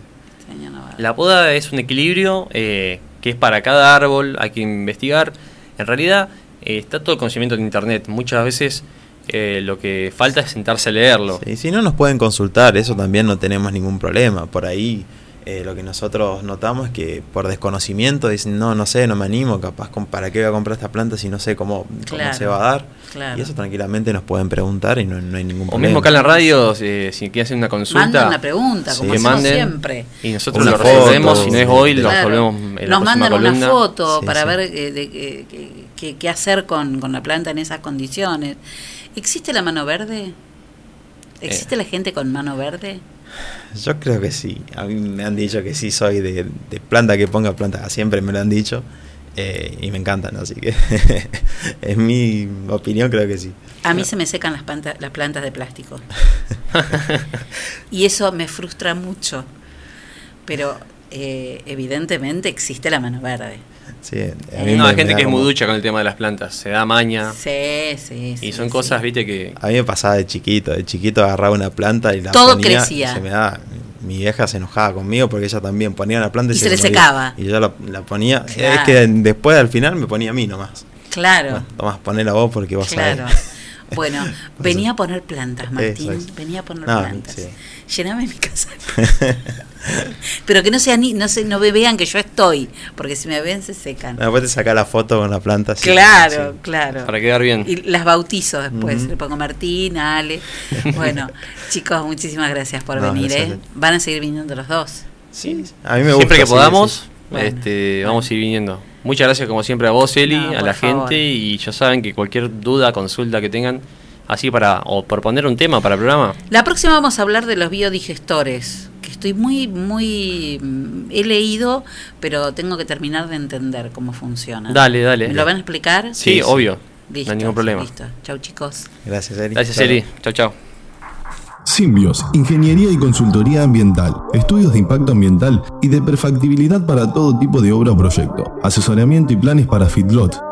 M: la poda es un equilibrio eh, que es para cada árbol, hay que investigar. En realidad eh, está todo el conocimiento en internet. Muchas veces eh, lo que falta es sentarse a leerlo.
N: Y si no nos pueden consultar, eso también no tenemos ningún problema. Por ahí eh, lo que nosotros notamos es que por desconocimiento dicen, no, no sé, no me animo, capaz, ¿para qué voy a comprar esta planta si no sé cómo, se va a dar? Y eso tranquilamente nos pueden preguntar y no, hay ningún problema.
M: O mismo acá en la radio, eh, si quieren hacer una consulta.
A: Mandan una pregunta, como manden, siempre.
M: Y nosotros lo resolvemos, si no es hoy, lo resolvemos
A: en Nos mandan una foto para ver eh, qué hacer con, con la planta en esas condiciones. ¿Existe la mano verde? ¿Existe la gente con mano verde?
N: Yo creo que sí. A mí me han dicho que sí soy de, planta que ponga planta. Siempre me lo han dicho. Eh, y me encantan, así que [LAUGHS] en mi opinión creo que sí.
A: A mí se me secan las, plantas, las plantas de plástico. [LAUGHS] y eso me frustra mucho. Pero eh, evidentemente existe la mano verde.
M: Sí, no, hay gente que es muy ducha con el tema de las plantas, se da maña.
A: Sí, sí,
M: Y son cosas, viste, que...
N: A mí me pasaba de chiquito, de chiquito agarraba una planta y la
A: Todo crecía.
N: se me da, mi vieja se enojaba conmigo porque ella también ponía una planta
A: y, se, le secaba.
N: Y yo la, ponía, es que después al final me ponía a mí nomás.
A: Claro.
N: Tomás, ponela vos porque vos claro.
A: Bueno, [LAUGHS] venía a poner plantas, Martín. Venía a poner plantas. Llename mi casa. [LAUGHS] Pero que no sea ni, no se, no vean que yo estoy, porque si me ven se secan.
N: Después te sacar la foto con la planta.
A: claro, claro.
M: Para quedar bien.
A: Y las bautizo después. Le pongo Martín, Ale. [LAUGHS] Bueno, chicos, muchísimas gracias por venir. ¿eh? Van a seguir viniendo los dos.
M: Sí, a mí me gusta. Siempre que podamos, este, vamos a ir viniendo. Muchas gracias como siempre a vos, Eli, a la gente y ya saben que cualquier duda, consulta que tengan, así para, o por poner un tema para el programa.
A: La próxima vamos a hablar de los biodigestores estoy muy, muy. Mm, he leído, pero tengo que terminar de entender cómo funciona.
M: Dale, dale.
A: ¿Me lo van a explicar?
M: Sí, obvio. no hay ningún problema.
A: Listo. Chau, chicos.
N: Gracias, Eri.
M: Gracias, Eri. Chau, chau.
L: Simbios, Ingeniería y Consultoría Ambiental, estudios de impacto ambiental y de perfectibilidad para todo tipo de obra o proyecto, asesoramiento y planes para feedlot,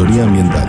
L: Ambiental.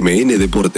O: MN Deportes,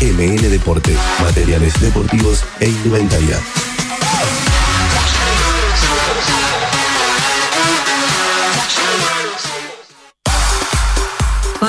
O: MN Deportes, materiales deportivos e indumentaria.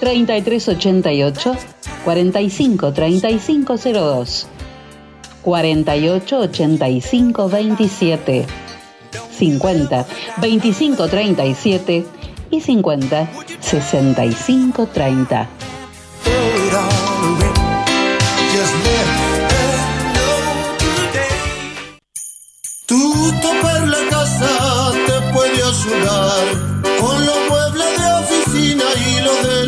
A: 3388 45 3502 48 85 27 50 25 37 y 50 65 30.
E: Tu topar la casa te puede ayudar con los muebles de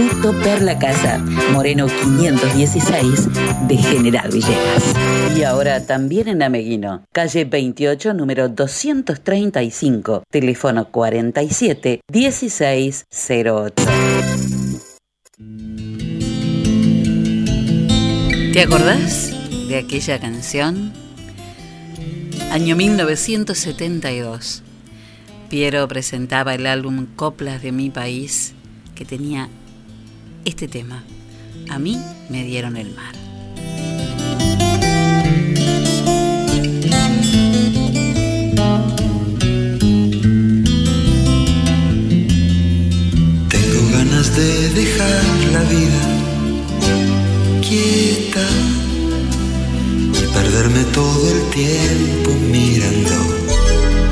A: Instituto Perla Casa, Moreno 516 de General Villegas. Y ahora también en Ameguino, calle 28, número 235, teléfono 47 1608. ¿Te acordás de aquella canción? Año 1972. Piero presentaba el álbum Coplas de mi país, que tenía este tema. A mí me dieron el mar.
P: Tengo ganas de dejar la vida quieta y perderme todo el tiempo mirando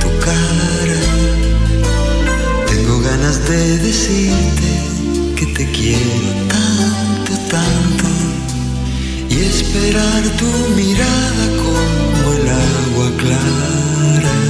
P: tu cara ganas de decirte que te quiero tanto, tanto y esperar tu mirada como el agua clara.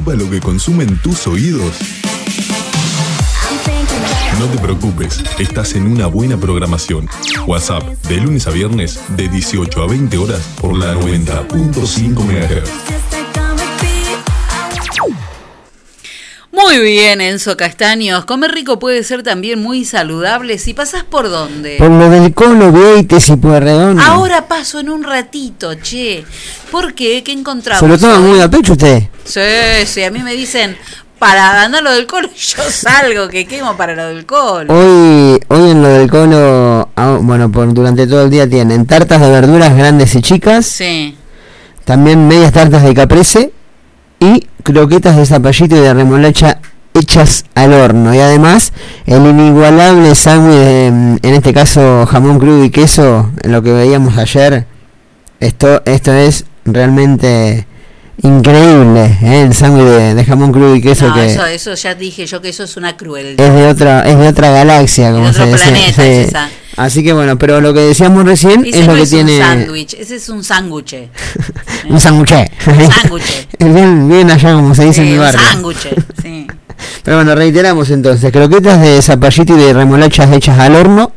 Q: Preocupa lo que consumen tus oídos? No te preocupes, estás en una buena programación. WhatsApp, de lunes a viernes, de 18 a 20 horas, por la 90.5 MHz.
A: Muy bien, Enzo Castaños. Comer rico puede ser también muy saludable. Si pasás por dónde.
B: Por lo del colo, Vieites y Pueyrredón.
A: Ahora paso en un ratito, che. ¿Por qué? ¿Qué encontramos?
B: ¿Se lo toma muy a pecho usted?
A: Sí, sí, a mí me dicen para andar lo del colo [LAUGHS] y yo salgo que quemo para lo del colo.
B: Hoy, hoy en lo del colo, ah, bueno, por, durante todo el día tienen tartas de verduras grandes y chicas.
A: Sí.
B: También medias tartas de caprese y croquetas de zapallito y de remolacha hechas al horno. Y además, el inigualable sándwich, de, en este caso jamón crudo y queso, en lo que veíamos ayer. Esto, esto es realmente increíble, ¿eh? el sándwich de, de jamón crudo y queso
A: No,
B: que
A: eso, eso ya dije yo que eso es una crueldad.
B: es de otra es de otra galaxia, como
A: de otro
B: se dice.
A: planeta [LAUGHS] es esa.
B: Así que bueno, pero lo que decíamos recién
A: Ese
B: es
A: no
B: lo que
A: es un
B: tiene
A: sándwich, ese es un sándwich. [LAUGHS]
B: un sándwich. [LAUGHS]
A: sándwich.
B: bien, bien allá como se dice en mi
A: un
B: barrio.
A: sándwich, sí.
B: Pero bueno, reiteramos entonces, croquetas de zapallito y de remolachas hechas al horno,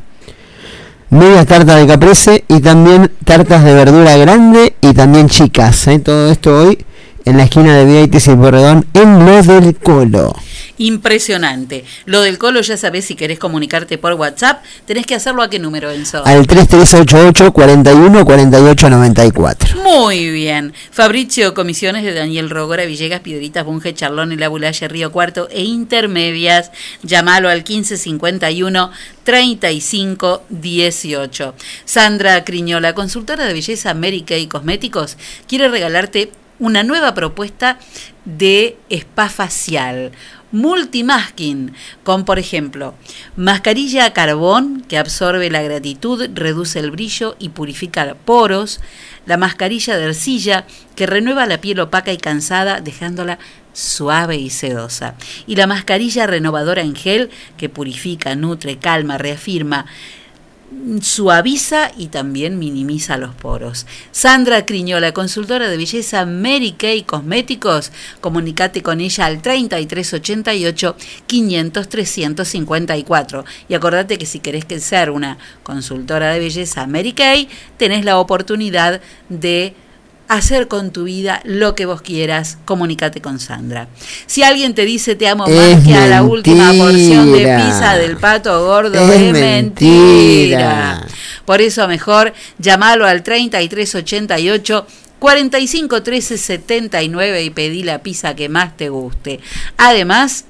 B: medias tartas de caprese y también tartas de verdura grande y también chicas. ¿eh? Todo esto hoy en la esquina de Vieites y Borredón, en lo del Colo.
A: Impresionante. Lo del colo ya sabés, si querés comunicarte por WhatsApp, tenés que hacerlo a qué número, Enzo.
B: Al 3388 41 48 94.
A: Muy bien. Fabricio, comisiones de Daniel Rogora, Villegas, Piedritas, Bunge, Charlón, El Abulaye, Río Cuarto e Intermedias. Llámalo al 1551 35 18. Sandra Criñola, consultora de belleza América y Cosméticos, quiere regalarte una nueva propuesta de spa facial multimasking, con por ejemplo, mascarilla a carbón que absorbe la gratitud, reduce el brillo y purifica poros, la mascarilla de arcilla que renueva la piel opaca y cansada dejándola suave y sedosa, y la mascarilla renovadora en gel que purifica, nutre, calma, reafirma, suaviza y también minimiza los poros. Sandra Criñola, consultora de belleza Mary Kay Cosméticos, comunicate con ella al 3388 500 354 y acordate que si querés ser una consultora de belleza Mary Kay, tenés la oportunidad de hacer con tu vida lo que vos quieras, comunícate con Sandra. Si alguien te dice te amo más que a la última porción de pizza del pato gordo, es, mentira. Por eso mejor llamalo al 3388 45 13 79 y pedí la pizza que más te guste. Además,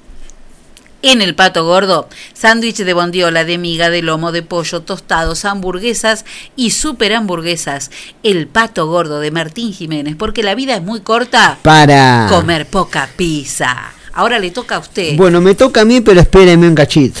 A: en el pato gordo, sándwich de bondiola, de miga, de lomo, de pollo, tostados, hamburguesas y super hamburguesas. El pato gordo de Martín Jiménez, porque la vida es muy corta
B: para
A: comer poca pizza. Ahora le toca a usted.
B: Bueno, me toca a mí, pero espéreme un cachito.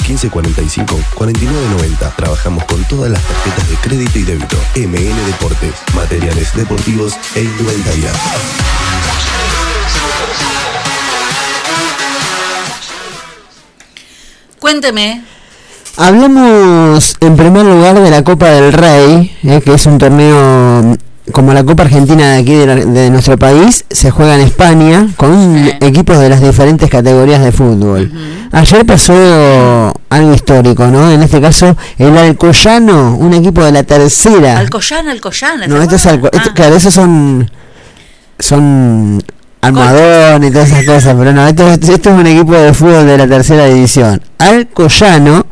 F: 1545 4990. Trabajamos con todas las tarjetas de crédito y débito. MN Deportes, materiales deportivos e indumentaria.
A: Cuénteme.
B: Hablamos en primer lugar de la Copa del Rey, eh, que es un torneo como la Copa Argentina de aquí de, nuestro país, se juega en España con equipos de las diferentes categorías de fútbol. Ayer pasó algo histórico, ¿no? En este caso, el Alcoyano, un equipo de la tercera.
A: Alcoyano, Alcoyano.
B: No, esto es Alco ah. claro, esos son son almohadón y todas esas cosas, pero no, esto, esto es un equipo de fútbol de la tercera división. Alcoyano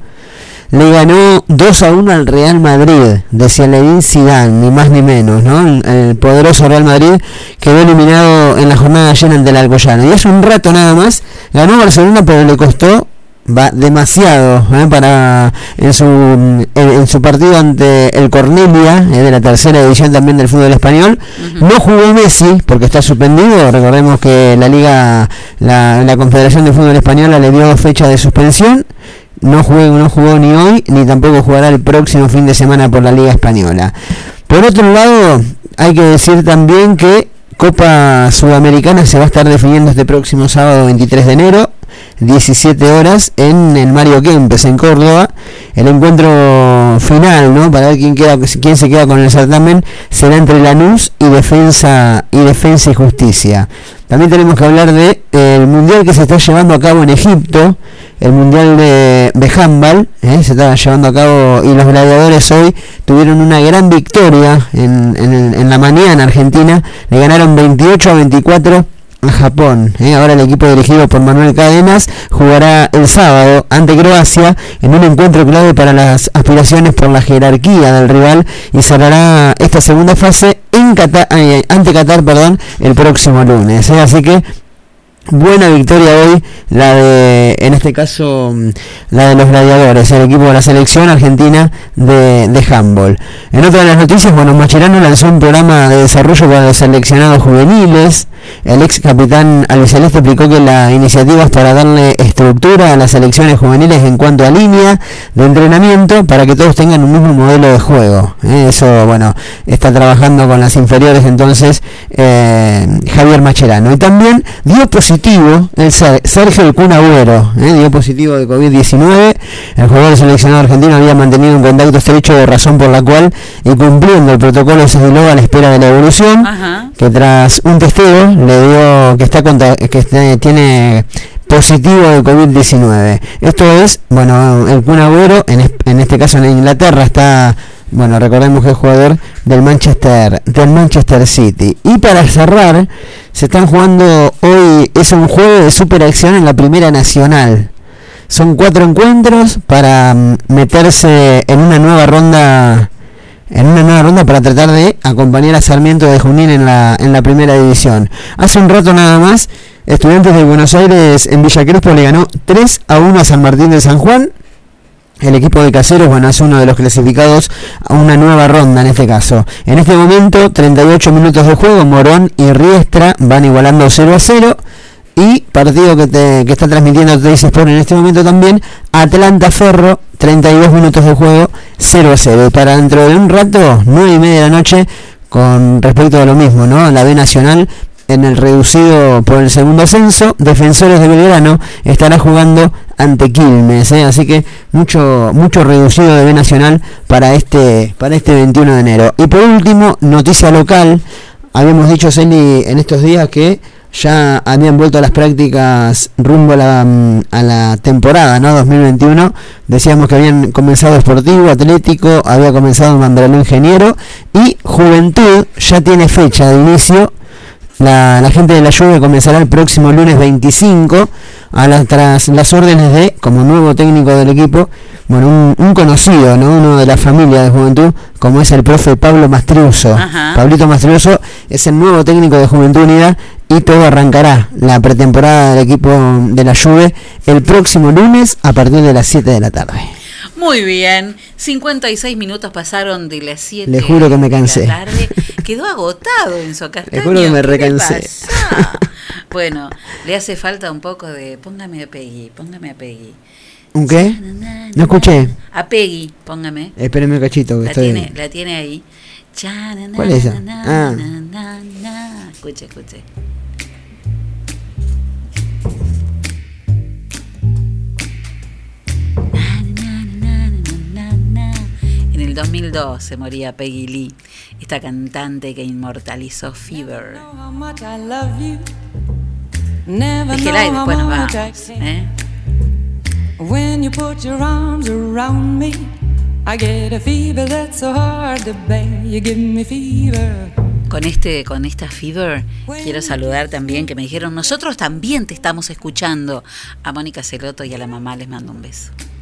B: le ganó 2 a 1 al Real Madrid de Zinedine Zidane, ni más ni menos, ¿no? El, poderoso Real Madrid quedó eliminado en la jornada llena del Alcoyano. Y hace un rato nada más ganó Barcelona, pero le costó va demasiado ¿eh? para en su en, su partido ante el Cornelia ¿eh? de la tercera división también del fútbol español no jugó Messi porque está suspendido recordemos que la liga la, la Confederación de Fútbol Española le dio fecha de suspensión no jugó, no jugó ni hoy ni tampoco jugará el próximo fin de semana por la Liga Española. Por otro lado, hay que decir también que Copa Sudamericana se va a estar definiendo este próximo sábado 23 de enero, 17 horas, en el Mario Kempes, en Córdoba. El encuentro final, ¿no? Para ver quién, queda, quién se queda con el certamen, será entre Lanús y Defensa y, Defensa y Justicia. También tenemos que hablar del de, Mundial que se está llevando a cabo en Egipto, el Mundial de, de Handball, ¿eh? se estaba llevando a cabo y los gladiadores hoy tuvieron una gran victoria en, en, la mañana Argentina, le ganaron 28 a 24 a Japón. ¿eh? Ahora el equipo dirigido por Manuel Cadenas jugará el sábado ante Croacia en un encuentro clave para las aspiraciones por la jerarquía del rival y cerrará esta segunda fase en eh, ante Qatar perdón, el próximo lunes. Así que buena victoria hoy, la de, en este caso, mm, la de los gladiadores, el equipo de la selección argentina de, de handball. En otra de las noticias, bueno, Macherano lanzó un programa de desarrollo para los seleccionados juveniles, El ex capitán albiceleste explicó que la iniciativa es para darle estructura a las selecciones juveniles en cuanto a línea de entrenamiento para que todos tengan un mismo modelo de juego. ¿eh? Eso, bueno, está trabajando con las inferiores entonces eh, Javier Macherano. Y también dio positivo el Sergio El ¿eh? dio positivo de COVID-19. El jugador seleccionado argentino había mantenido un contacto estrecho de razón por la cual, y cumpliendo el protocolo, se a la espera de la evolución, que tras un testeo le dio que está que tiene positivo de COVID-19. Esto es, bueno, el Kun en, en este caso en Inglaterra, está, bueno, recordemos que es jugador del Manchester, del Manchester City. Y para cerrar, se están jugando hoy, es un juego de superacción en la Primera Nacional. Son cuatro encuentros para mm, meterse en una nueva ronda en una nueva ronda para tratar de acompañar a Sarmiento de Junín en la, en la primera división. Hace un rato nada más, Estudiantes de Buenos Aires en Villa Crespo le ganó 3 a 1 a San Martín de San Juan. El equipo de Caseros, bueno, es uno de los clasificados a una nueva ronda en este caso. En este momento, 38 minutos de juego, Morón y Riestra van igualando 0 a 0. Y partido que, te, que está transmitiendo Trace Sport en este momento también, Atlanta Ferro, 32 minutos de juego, 0 a 0. Para dentro de un rato, 9 y media de la noche, con respecto a lo mismo, ¿no? La B Nacional en el reducido por el segundo ascenso, Defensores de Belgrano estará jugando ante Quilmes, ¿eh? así que mucho mucho reducido de B Nacional para este para este 21 de enero. Y por último, noticia local, habíamos dicho Celi en estos días que ya habían vuelto a las prácticas rumbo a la, mm, a la temporada, ¿no? 2021. Decíamos que habían comenzado Esportivo, Atlético, había comenzado Mandalón Ingeniero y Juventud ya tiene fecha de inicio. La, la gente de la lluvia comenzará el próximo lunes 25 a la, tras las órdenes de, como nuevo técnico del equipo, bueno, un, conocido, ¿no? Uno de la familia de Juventud, como es el profe Pablo Mastriuso. Pablito Mastriuso es el nuevo técnico de Juventud Unida y todo arrancará la pretemporada del equipo de la Juve el próximo lunes a partir de las 7 de la tarde.
R: Muy bien, 56 minutos pasaron de las 7
B: Le juro que me cansé.
R: de la tarde. Quedó agotado en su [LAUGHS]
B: Le juro que me recansé.
R: bueno, le hace falta un poco de póngame a Peggy, póngame a Peggy.
B: ¿Un qué? No escuché.
R: A Peggy, póngame.
B: Espérenme un cachito.
R: la, tiene, la tiene ahí.
B: ¿Cuál es esa? Ah.
R: Escuche, escuche. En el 2002 se moría Peggy Lee, esta cantante que inmortalizó Fever. Y después nos vamos. ¿eh? When you put your arms around me, I get a fever that's so hard to bear. You give me fever. Con este, con esta fever, quiero saludar también que me dijeron, nosotros también te estamos escuchando. A Mónica Celoto y a la mamá les mando un beso.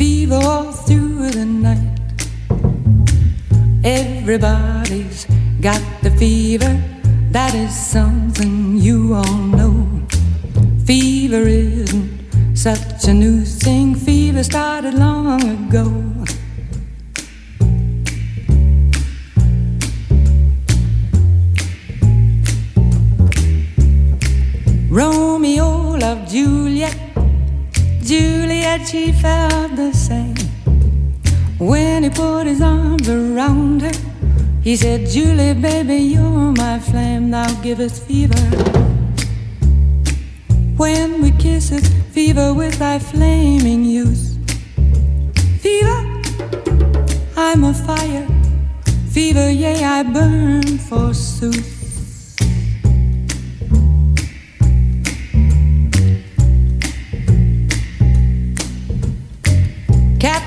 R: fever all through the night. Everybody's got the fever, that is something you all know. Fever isn't such a new thing, fever started long ago. Romeo loved Juliet, Juliet, she felt the same. When he put his arms around her, he said, Julie, baby, you're my flame, now givest fever. When we kiss it, fever with thy flaming youth. Fever, I'm a fire. Fever, yea, I burn forsooth.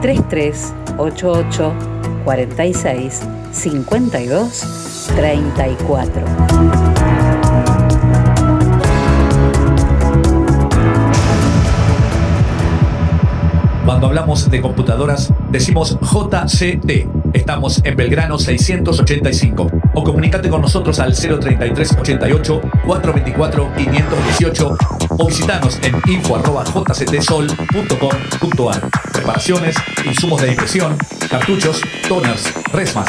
A: 3388 46 52 34.
S: Cuando hablamos de computadoras, decimos JCT. Estamos en Belgrano 685. O comunícate con nosotros al 033 88 424 518 o visitanos en info.jctsol.com.ar. Preparaciones, insumos de impresión, cartuchos, toners, resmas,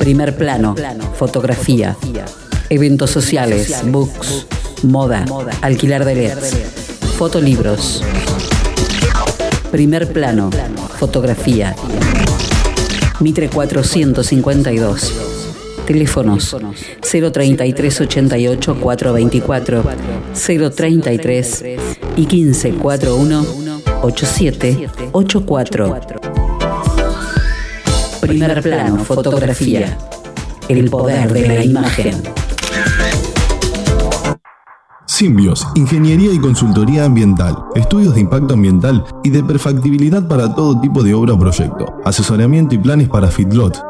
A: Primer plano, fotografía, eventos sociales, books, moda, alquilar de LEDs, fotolibros. Primer plano, fotografía. Mitre 452. Teléfonos 033 88 424 033 y 1541 8784. Primer plano, fotografía. El poder de la imagen.
L: Simbios, Ingeniería y Consultoría Ambiental, estudios de impacto ambiental y de perfectibilidad para todo tipo de obra o proyecto, asesoramiento y planes para feedlot,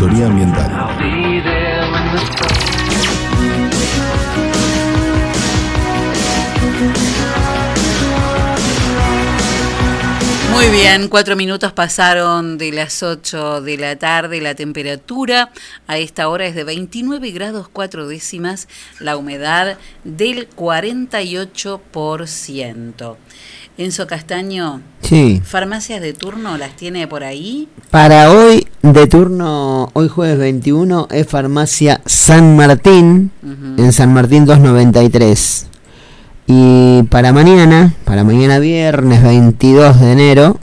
L: Ambiental.
A: Muy bien, cuatro minutos pasaron de las 8 de la tarde. La temperatura a esta hora es de 29 grados 4 décimas, la humedad del 48%. Enzo Castaño,
B: Sí.
A: ¿farmacias de turno las tiene por ahí?
B: Para hoy, de turno, hoy jueves 21, es farmacia San Martín, en San Martín 293. Y para mañana, para mañana viernes 22 de enero,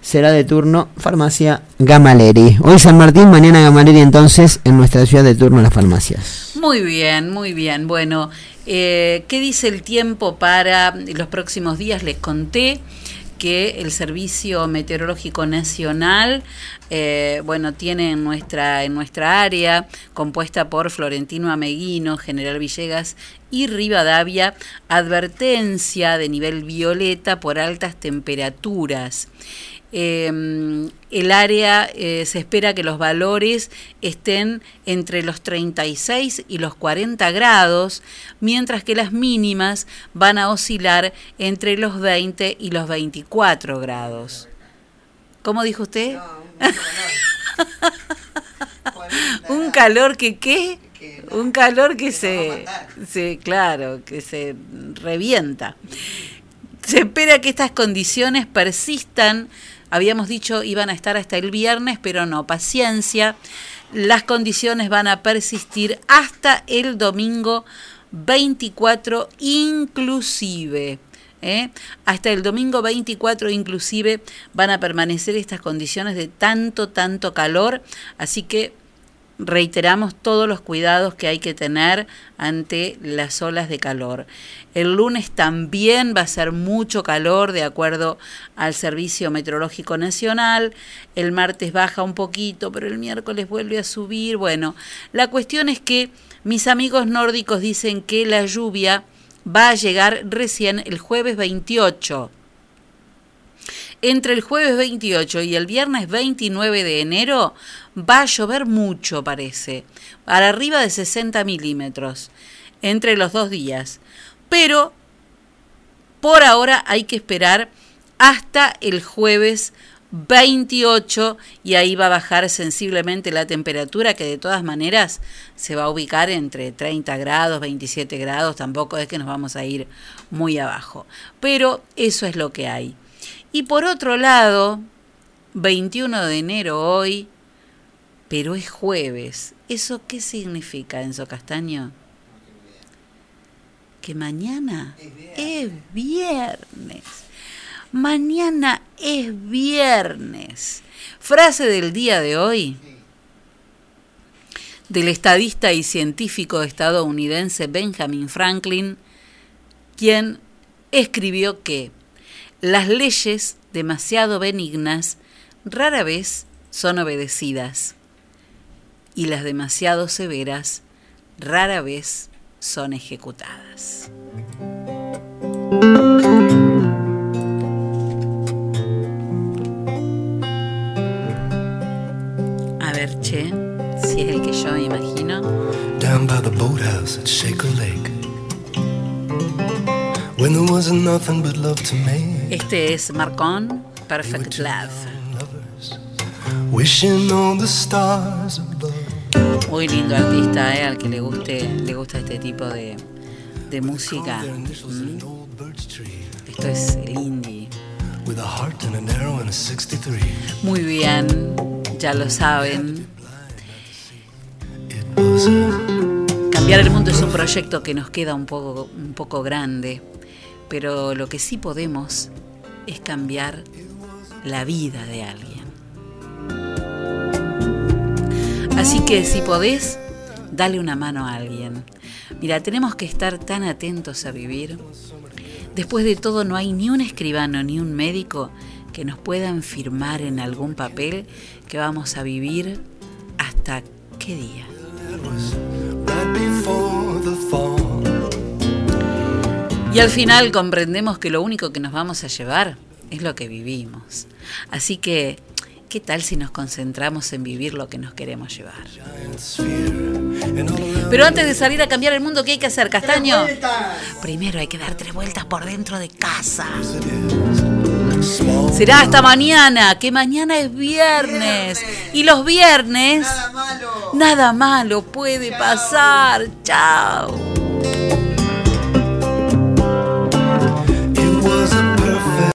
B: será de turno farmacia Gamaleri. Hoy San Martín, mañana Gamaleri, entonces, en nuestra ciudad de turno las farmacias.
A: Muy bien, muy bien. Bueno, eh, ¿qué dice el tiempo para los próximos días? Les conté que el Servicio Meteorológico Nacional, eh, bueno, tiene en nuestra, en nuestra área, compuesta por Florentino Ameguino, General Villegas y Rivadavia, advertencia de nivel violeta por altas temperaturas. Eh, el área eh, se espera que los valores estén entre los 36 y los 40 grados, mientras que las mínimas van a oscilar entre los 20 y los 24 grados. ¿Cómo dijo usted? [LAUGHS] Un calor que qué? Un calor que se, se, claro, que se revienta. Se espera que estas condiciones persistan. Habíamos dicho iban a estar hasta el viernes, pero no, paciencia. Las condiciones van a persistir hasta el domingo 24 inclusive. ¿eh? Hasta el domingo 24 inclusive van a permanecer estas condiciones de tanto, tanto calor. Así que reiteramos todos los cuidados que hay que tener ante las olas de calor. El lunes también va a ser mucho calor de acuerdo al Servicio Meteorológico Nacional. El martes baja un poquito, pero el miércoles vuelve a subir. Bueno, la cuestión es que mis amigos nórdicos dicen que la lluvia va a llegar recién el jueves 28. Entre el jueves 28 y el viernes 29 de enero va a llover mucho, parece, para arriba de 60 milímetros, entre los dos días. Pero por ahora hay que esperar hasta el jueves 28 y ahí va a bajar sensiblemente la temperatura que de todas maneras se va a ubicar entre 30 grados, 27 grados, tampoco es que nos vamos a ir muy abajo. Pero eso es lo que hay. Y por otro lado, 21 de enero hoy, pero es jueves. ¿Eso qué significa, Enzo Castaño? Que mañana es viernes. Mañana es viernes. Frase del día de hoy del estadista y científico estadounidense Benjamin Franklin, quien escribió que las leyes demasiado benignas rara vez son obedecidas y las demasiado severas rara vez son ejecutadas. A ver, che, si es el que yo me imagino.
T: Down by the boathouse at Shaker Lake. When there wasn't nothing but love to make.
A: Este es Marcon, Perfect Love. Muy lindo artista, eh, al que le guste, le gusta este tipo de, de música. Mm. Esto es el indie.
T: With a heart and an arrow and a 63.
A: Muy bien, ya lo saben. Cambiar el mundo es un proyecto que nos queda un poco, un poco grande, pero lo que sí podemos es cambiar la vida de alguien. Así que si podés, dale una mano a alguien. Mira, tenemos que estar tan atentos a vivir. Después de todo, no hay ni un escribano ni un médico que nos puedan firmar en algún papel que vamos a vivir hasta qué día. Y al final comprendemos que lo único que nos vamos a llevar es lo que vivimos. Así que, ¿qué tal si nos concentramos en vivir lo que nos queremos llevar? Pero antes de salir a cambiar el mundo, ¿qué hay que hacer, Castaño? Primero hay que dar tres vueltas por dentro de casa. Será hasta mañana, que mañana es viernes. Y los viernes, nada malo, puede pasar. Chao.